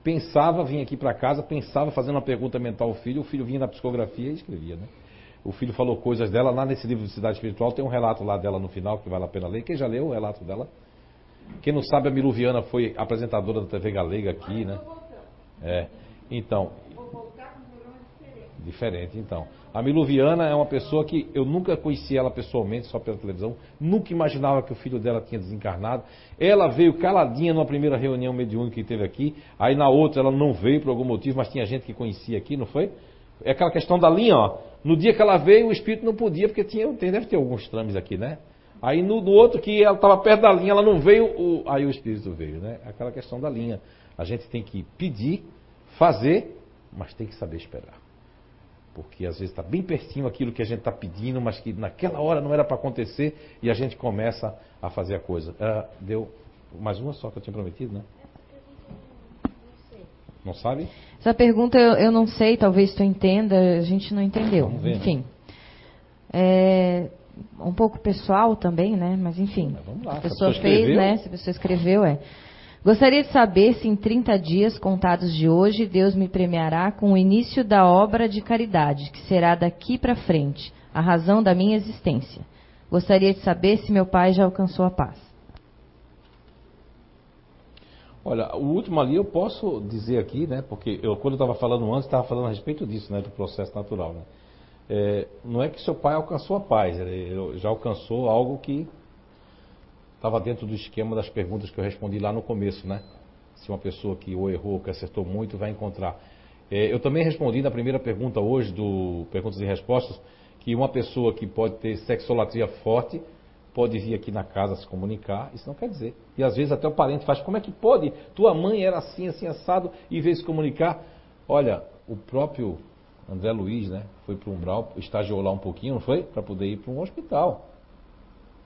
pensava vir aqui para casa, pensava fazendo uma pergunta mental ao filho, o filho vinha na psicografia e escrevia, né? O filho falou coisas dela, lá nesse livro de Cidade Espiritual tem um relato lá dela no final que vale a pena ler. Quem já leu o relato dela? Quem não sabe, a Milu Viana foi apresentadora da TV Galega aqui, né? É. Então, vou voltar com programa diferente. Diferente, então. A Miluviana é uma pessoa que eu nunca conheci ela pessoalmente, só pela televisão. Nunca imaginava que o filho dela tinha desencarnado. Ela veio caladinha numa primeira reunião mediúnica que teve aqui. Aí na outra ela não veio por algum motivo, mas tinha gente que conhecia aqui, não foi? É aquela questão da linha, ó. No dia que ela veio, o espírito não podia, porque tinha, deve ter alguns trames aqui, né? Aí no, no outro que ela estava perto da linha, ela não veio, o- aí o espírito veio, né? Aquela questão da linha. A gente tem que pedir, fazer, mas tem que saber esperar. Porque às vezes está bem pertinho aquilo que a gente está pedindo, mas que naquela hora não era para acontecer e a gente começa a fazer a coisa. Ah, deu mais uma só que eu tinha prometido, né? Não sabe? Essa pergunta eu, eu não sei, talvez tu entenda, a gente não entendeu. Vamos ver, né? Enfim. É um pouco pessoal também, né? Mas enfim. Mas vamos lá, A se a pessoa pessoa fez, escreveu- né? Se a pessoa escreveu, é. Gostaria de saber se em 30 dias contados de hoje Deus me premiará com o início da obra de caridade, que será daqui para frente, a razão da minha existência. Gostaria de saber se meu pai já alcançou a paz. Olha, o último ali eu posso dizer aqui, né? Porque eu, quando eu estava falando antes, estava falando a respeito disso, né? Do processo natural, né? É, não é que seu pai alcançou a paz, ele já alcançou algo que estava dentro do esquema das perguntas que eu respondi lá no começo, né? Se uma pessoa que ou errou ou que acertou muito vai encontrar. É, eu também respondi na primeira pergunta hoje do Perguntas e Respostas que uma pessoa que pode ter sexolatria forte pode vir aqui na casa se comunicar, isso não quer dizer. E às vezes até o parente faz, como é que pode? Tua mãe era assim, assim, assado, e veio se comunicar. Olha, o próprio André Luiz, né, foi para o Umbral, estagiou lá um pouquinho, não foi? Para poder ir para um hospital.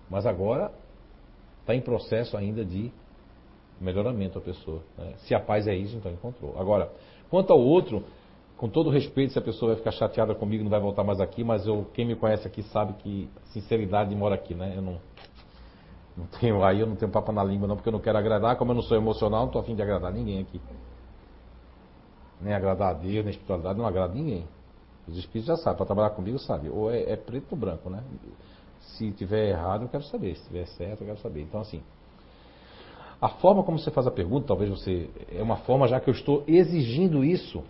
Mas agora está em processo ainda de melhoramento a pessoa. Né? Se a paz é isso, então encontrou. Agora, quanto ao outro, com todo respeito, se a pessoa vai ficar chateada comigo, não vai voltar mais aqui, mas eu, quem me conhece aqui sabe que sinceridade mora aqui, né? Eu não, não tenho, aí eu não tenho papo na língua não, porque eu não quero agradar, como eu não sou emocional, não estou afim de agradar ninguém aqui. Nem agradar a Deus, nem a espiritualidade, não agrada ninguém. Os espíritos já sabem, para trabalhar comigo sabe. Ou é, é preto ou branco, né? Se tiver errado, eu quero saber. Se tiver certo, eu quero saber. Então, assim, a forma como você faz a pergunta, talvez você. É uma forma já que eu estou exigindo isso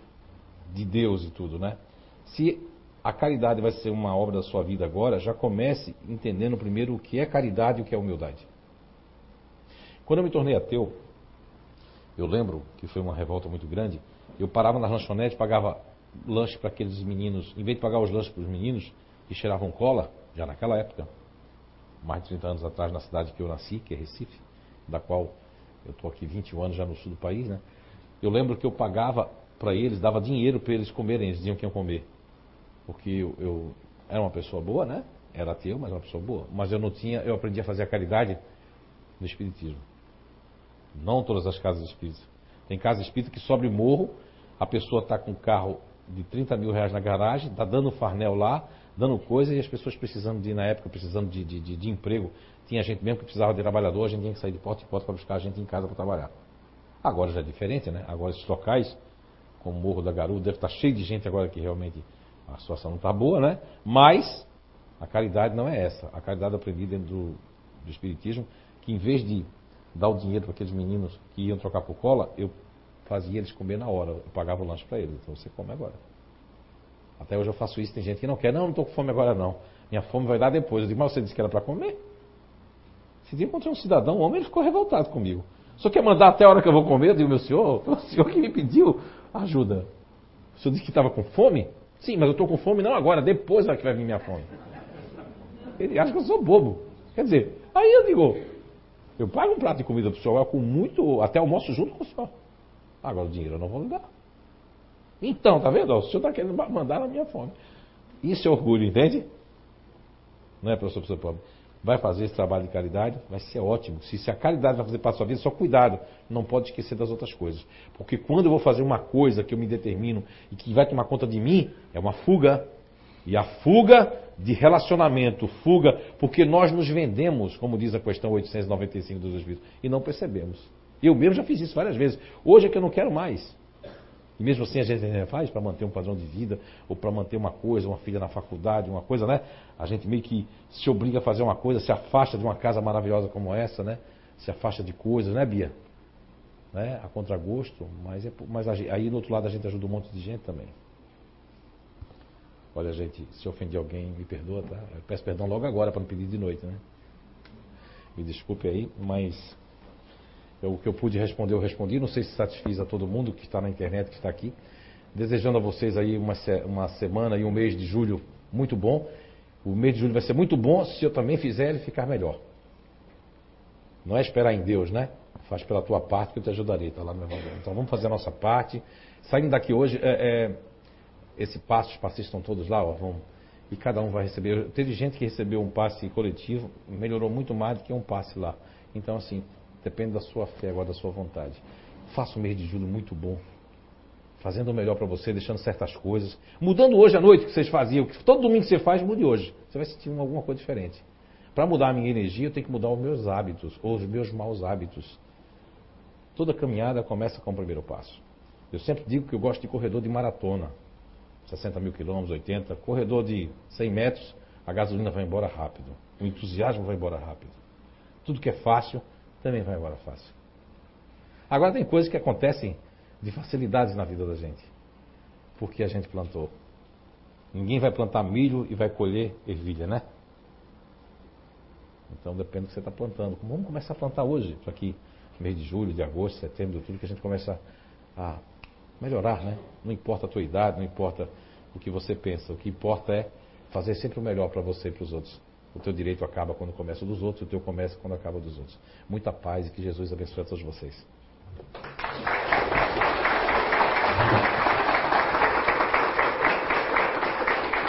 de Deus e tudo, né? Se a caridade vai ser uma obra da sua vida agora, já comece entendendo primeiro o que é caridade e o que é humildade. Quando eu me tornei ateu, eu lembro que foi uma revolta muito grande. Eu parava nas lanchonetes, pagava lanche para aqueles meninos, em vez de pagar os lanches para os meninos que cheiravam cola, já naquela época, mais de 30 anos atrás, na cidade que eu nasci, que é Recife, da qual eu estou aqui 21 anos já no sul do país, né? Eu lembro que eu pagava para eles, dava dinheiro para eles comerem, eles diziam que iam comer. Porque eu, eu, era uma pessoa boa, né? Era ateu, mas uma pessoa boa. Mas eu não tinha, eu aprendi a fazer a caridade no Espiritismo. Não todas as casas espíritas. Tem casa espírita que sobe morro, a pessoa está com um carro de 30 mil reais na garagem, está dando farnel lá, dando coisa, e as pessoas precisando de, na época, precisando de, de, de, de emprego. Tinha gente mesmo que precisava de trabalhador, a gente tinha que sair de porta em porta para buscar a gente em casa para trabalhar. Agora já é diferente, né? Agora esses locais como o Morro da Garuda, deve estar cheio de gente agora que realmente a situação não está boa, né? Mas a caridade não é essa. A caridade aprendi dentro do, do Espiritismo, que em vez de dar o dinheiro para aqueles meninos que iam trocar por cola, eu fazia eles comer na hora, eu pagava o lanche para eles. Então você come agora. Até hoje eu faço isso, tem gente que não quer, não, não estou com fome agora não. Minha fome vai dar depois. Eu digo, mas você disse que era para comer? Esse dia encontrei um cidadão, um homem, ele ficou revoltado comigo. Só quer mandar até a hora que eu vou comer? Eu digo, meu senhor, o senhor que me pediu ajuda. O senhor disse que estava com fome? Sim, mas eu estou com fome não agora, depois é que vai vir minha fome. Ele acha que eu sou bobo. Quer dizer, aí eu digo, eu pago um prato de comida para o senhor, com muito, até almoço junto com o senhor. Agora o dinheiro eu não vou lhe dar. Então, tá vendo? O senhor está querendo mandar na minha fome. Isso é orgulho, entende? Não é, professor, professor pobre? vai fazer esse trabalho de caridade, vai ser ótimo. Se, se a caridade vai fazer para a sua vida, só cuidado, não pode esquecer das outras coisas. Porque quando eu vou fazer uma coisa que eu me determino e que vai tomar conta de mim, é uma fuga. E a fuga de relacionamento, fuga, porque nós nos vendemos, como diz a questão 895 dos Espíritos, e não percebemos. Eu mesmo já fiz isso várias vezes. Hoje é que eu não quero mais. E mesmo assim a gente faz para manter um padrão de vida, ou para manter uma coisa, uma filha na faculdade, uma coisa, né? A gente meio que se obriga a fazer uma coisa, se afasta de uma casa maravilhosa como essa, né? Se afasta de coisas, né, Bia? Né? A contragosto, mas, é, mas aí do outro lado a gente ajuda um monte de gente também. Olha, gente, se ofendi alguém, me perdoa, tá? Eu peço perdão logo agora para não pedir de noite, né? Me desculpe aí, mas o que eu pude responder, eu respondi. Não sei se satisfiz a todo mundo que está na internet, que está aqui. Desejando a vocês aí uma, uma semana e um mês de julho muito bom. O mês de julho vai ser muito bom se eu também fizer ele ficar melhor. Não é esperar em Deus, né? Faz pela tua parte que eu te ajudarei, está lá no. Então vamos fazer a nossa parte. Saindo daqui hoje, é, é, esse passe, os passistas estão todos lá, ó, vão, e cada um vai receber. Teve gente que recebeu um passe coletivo, melhorou muito mais do que um passe lá. Então, assim, Depende da sua fé, agora da sua vontade. Faça um mês de julho muito bom. Fazendo o melhor para você, deixando certas coisas. Mudando hoje à noite o que vocês faziam. Que todo domingo que você faz, mude hoje. Você vai sentir alguma coisa diferente. Para mudar a minha energia, eu tenho que mudar os meus hábitos, ou os meus maus hábitos. Toda caminhada começa com o primeiro passo. Eu sempre digo que eu gosto de corredor de maratona. 60 mil quilômetros, 80. Corredor de 100 metros, a gasolina vai embora rápido. O entusiasmo vai embora rápido. Tudo que é fácil também vai embora fácil. Agora tem coisas que acontecem de facilidades na vida da gente. Porque a gente plantou. Ninguém vai plantar milho e vai colher ervilha, né? Então depende do que você está plantando. Vamos começar a plantar hoje, para que mês de julho, de agosto, setembro, tudo que a gente começa a melhorar, né? Não importa a tua idade, não importa o que você pensa. O que importa é fazer sempre o melhor para você e para os outros. O teu direito acaba quando começa dos outros, o teu começa quando acaba dos outros. Muita paz e que Jesus abençoe a todos vocês.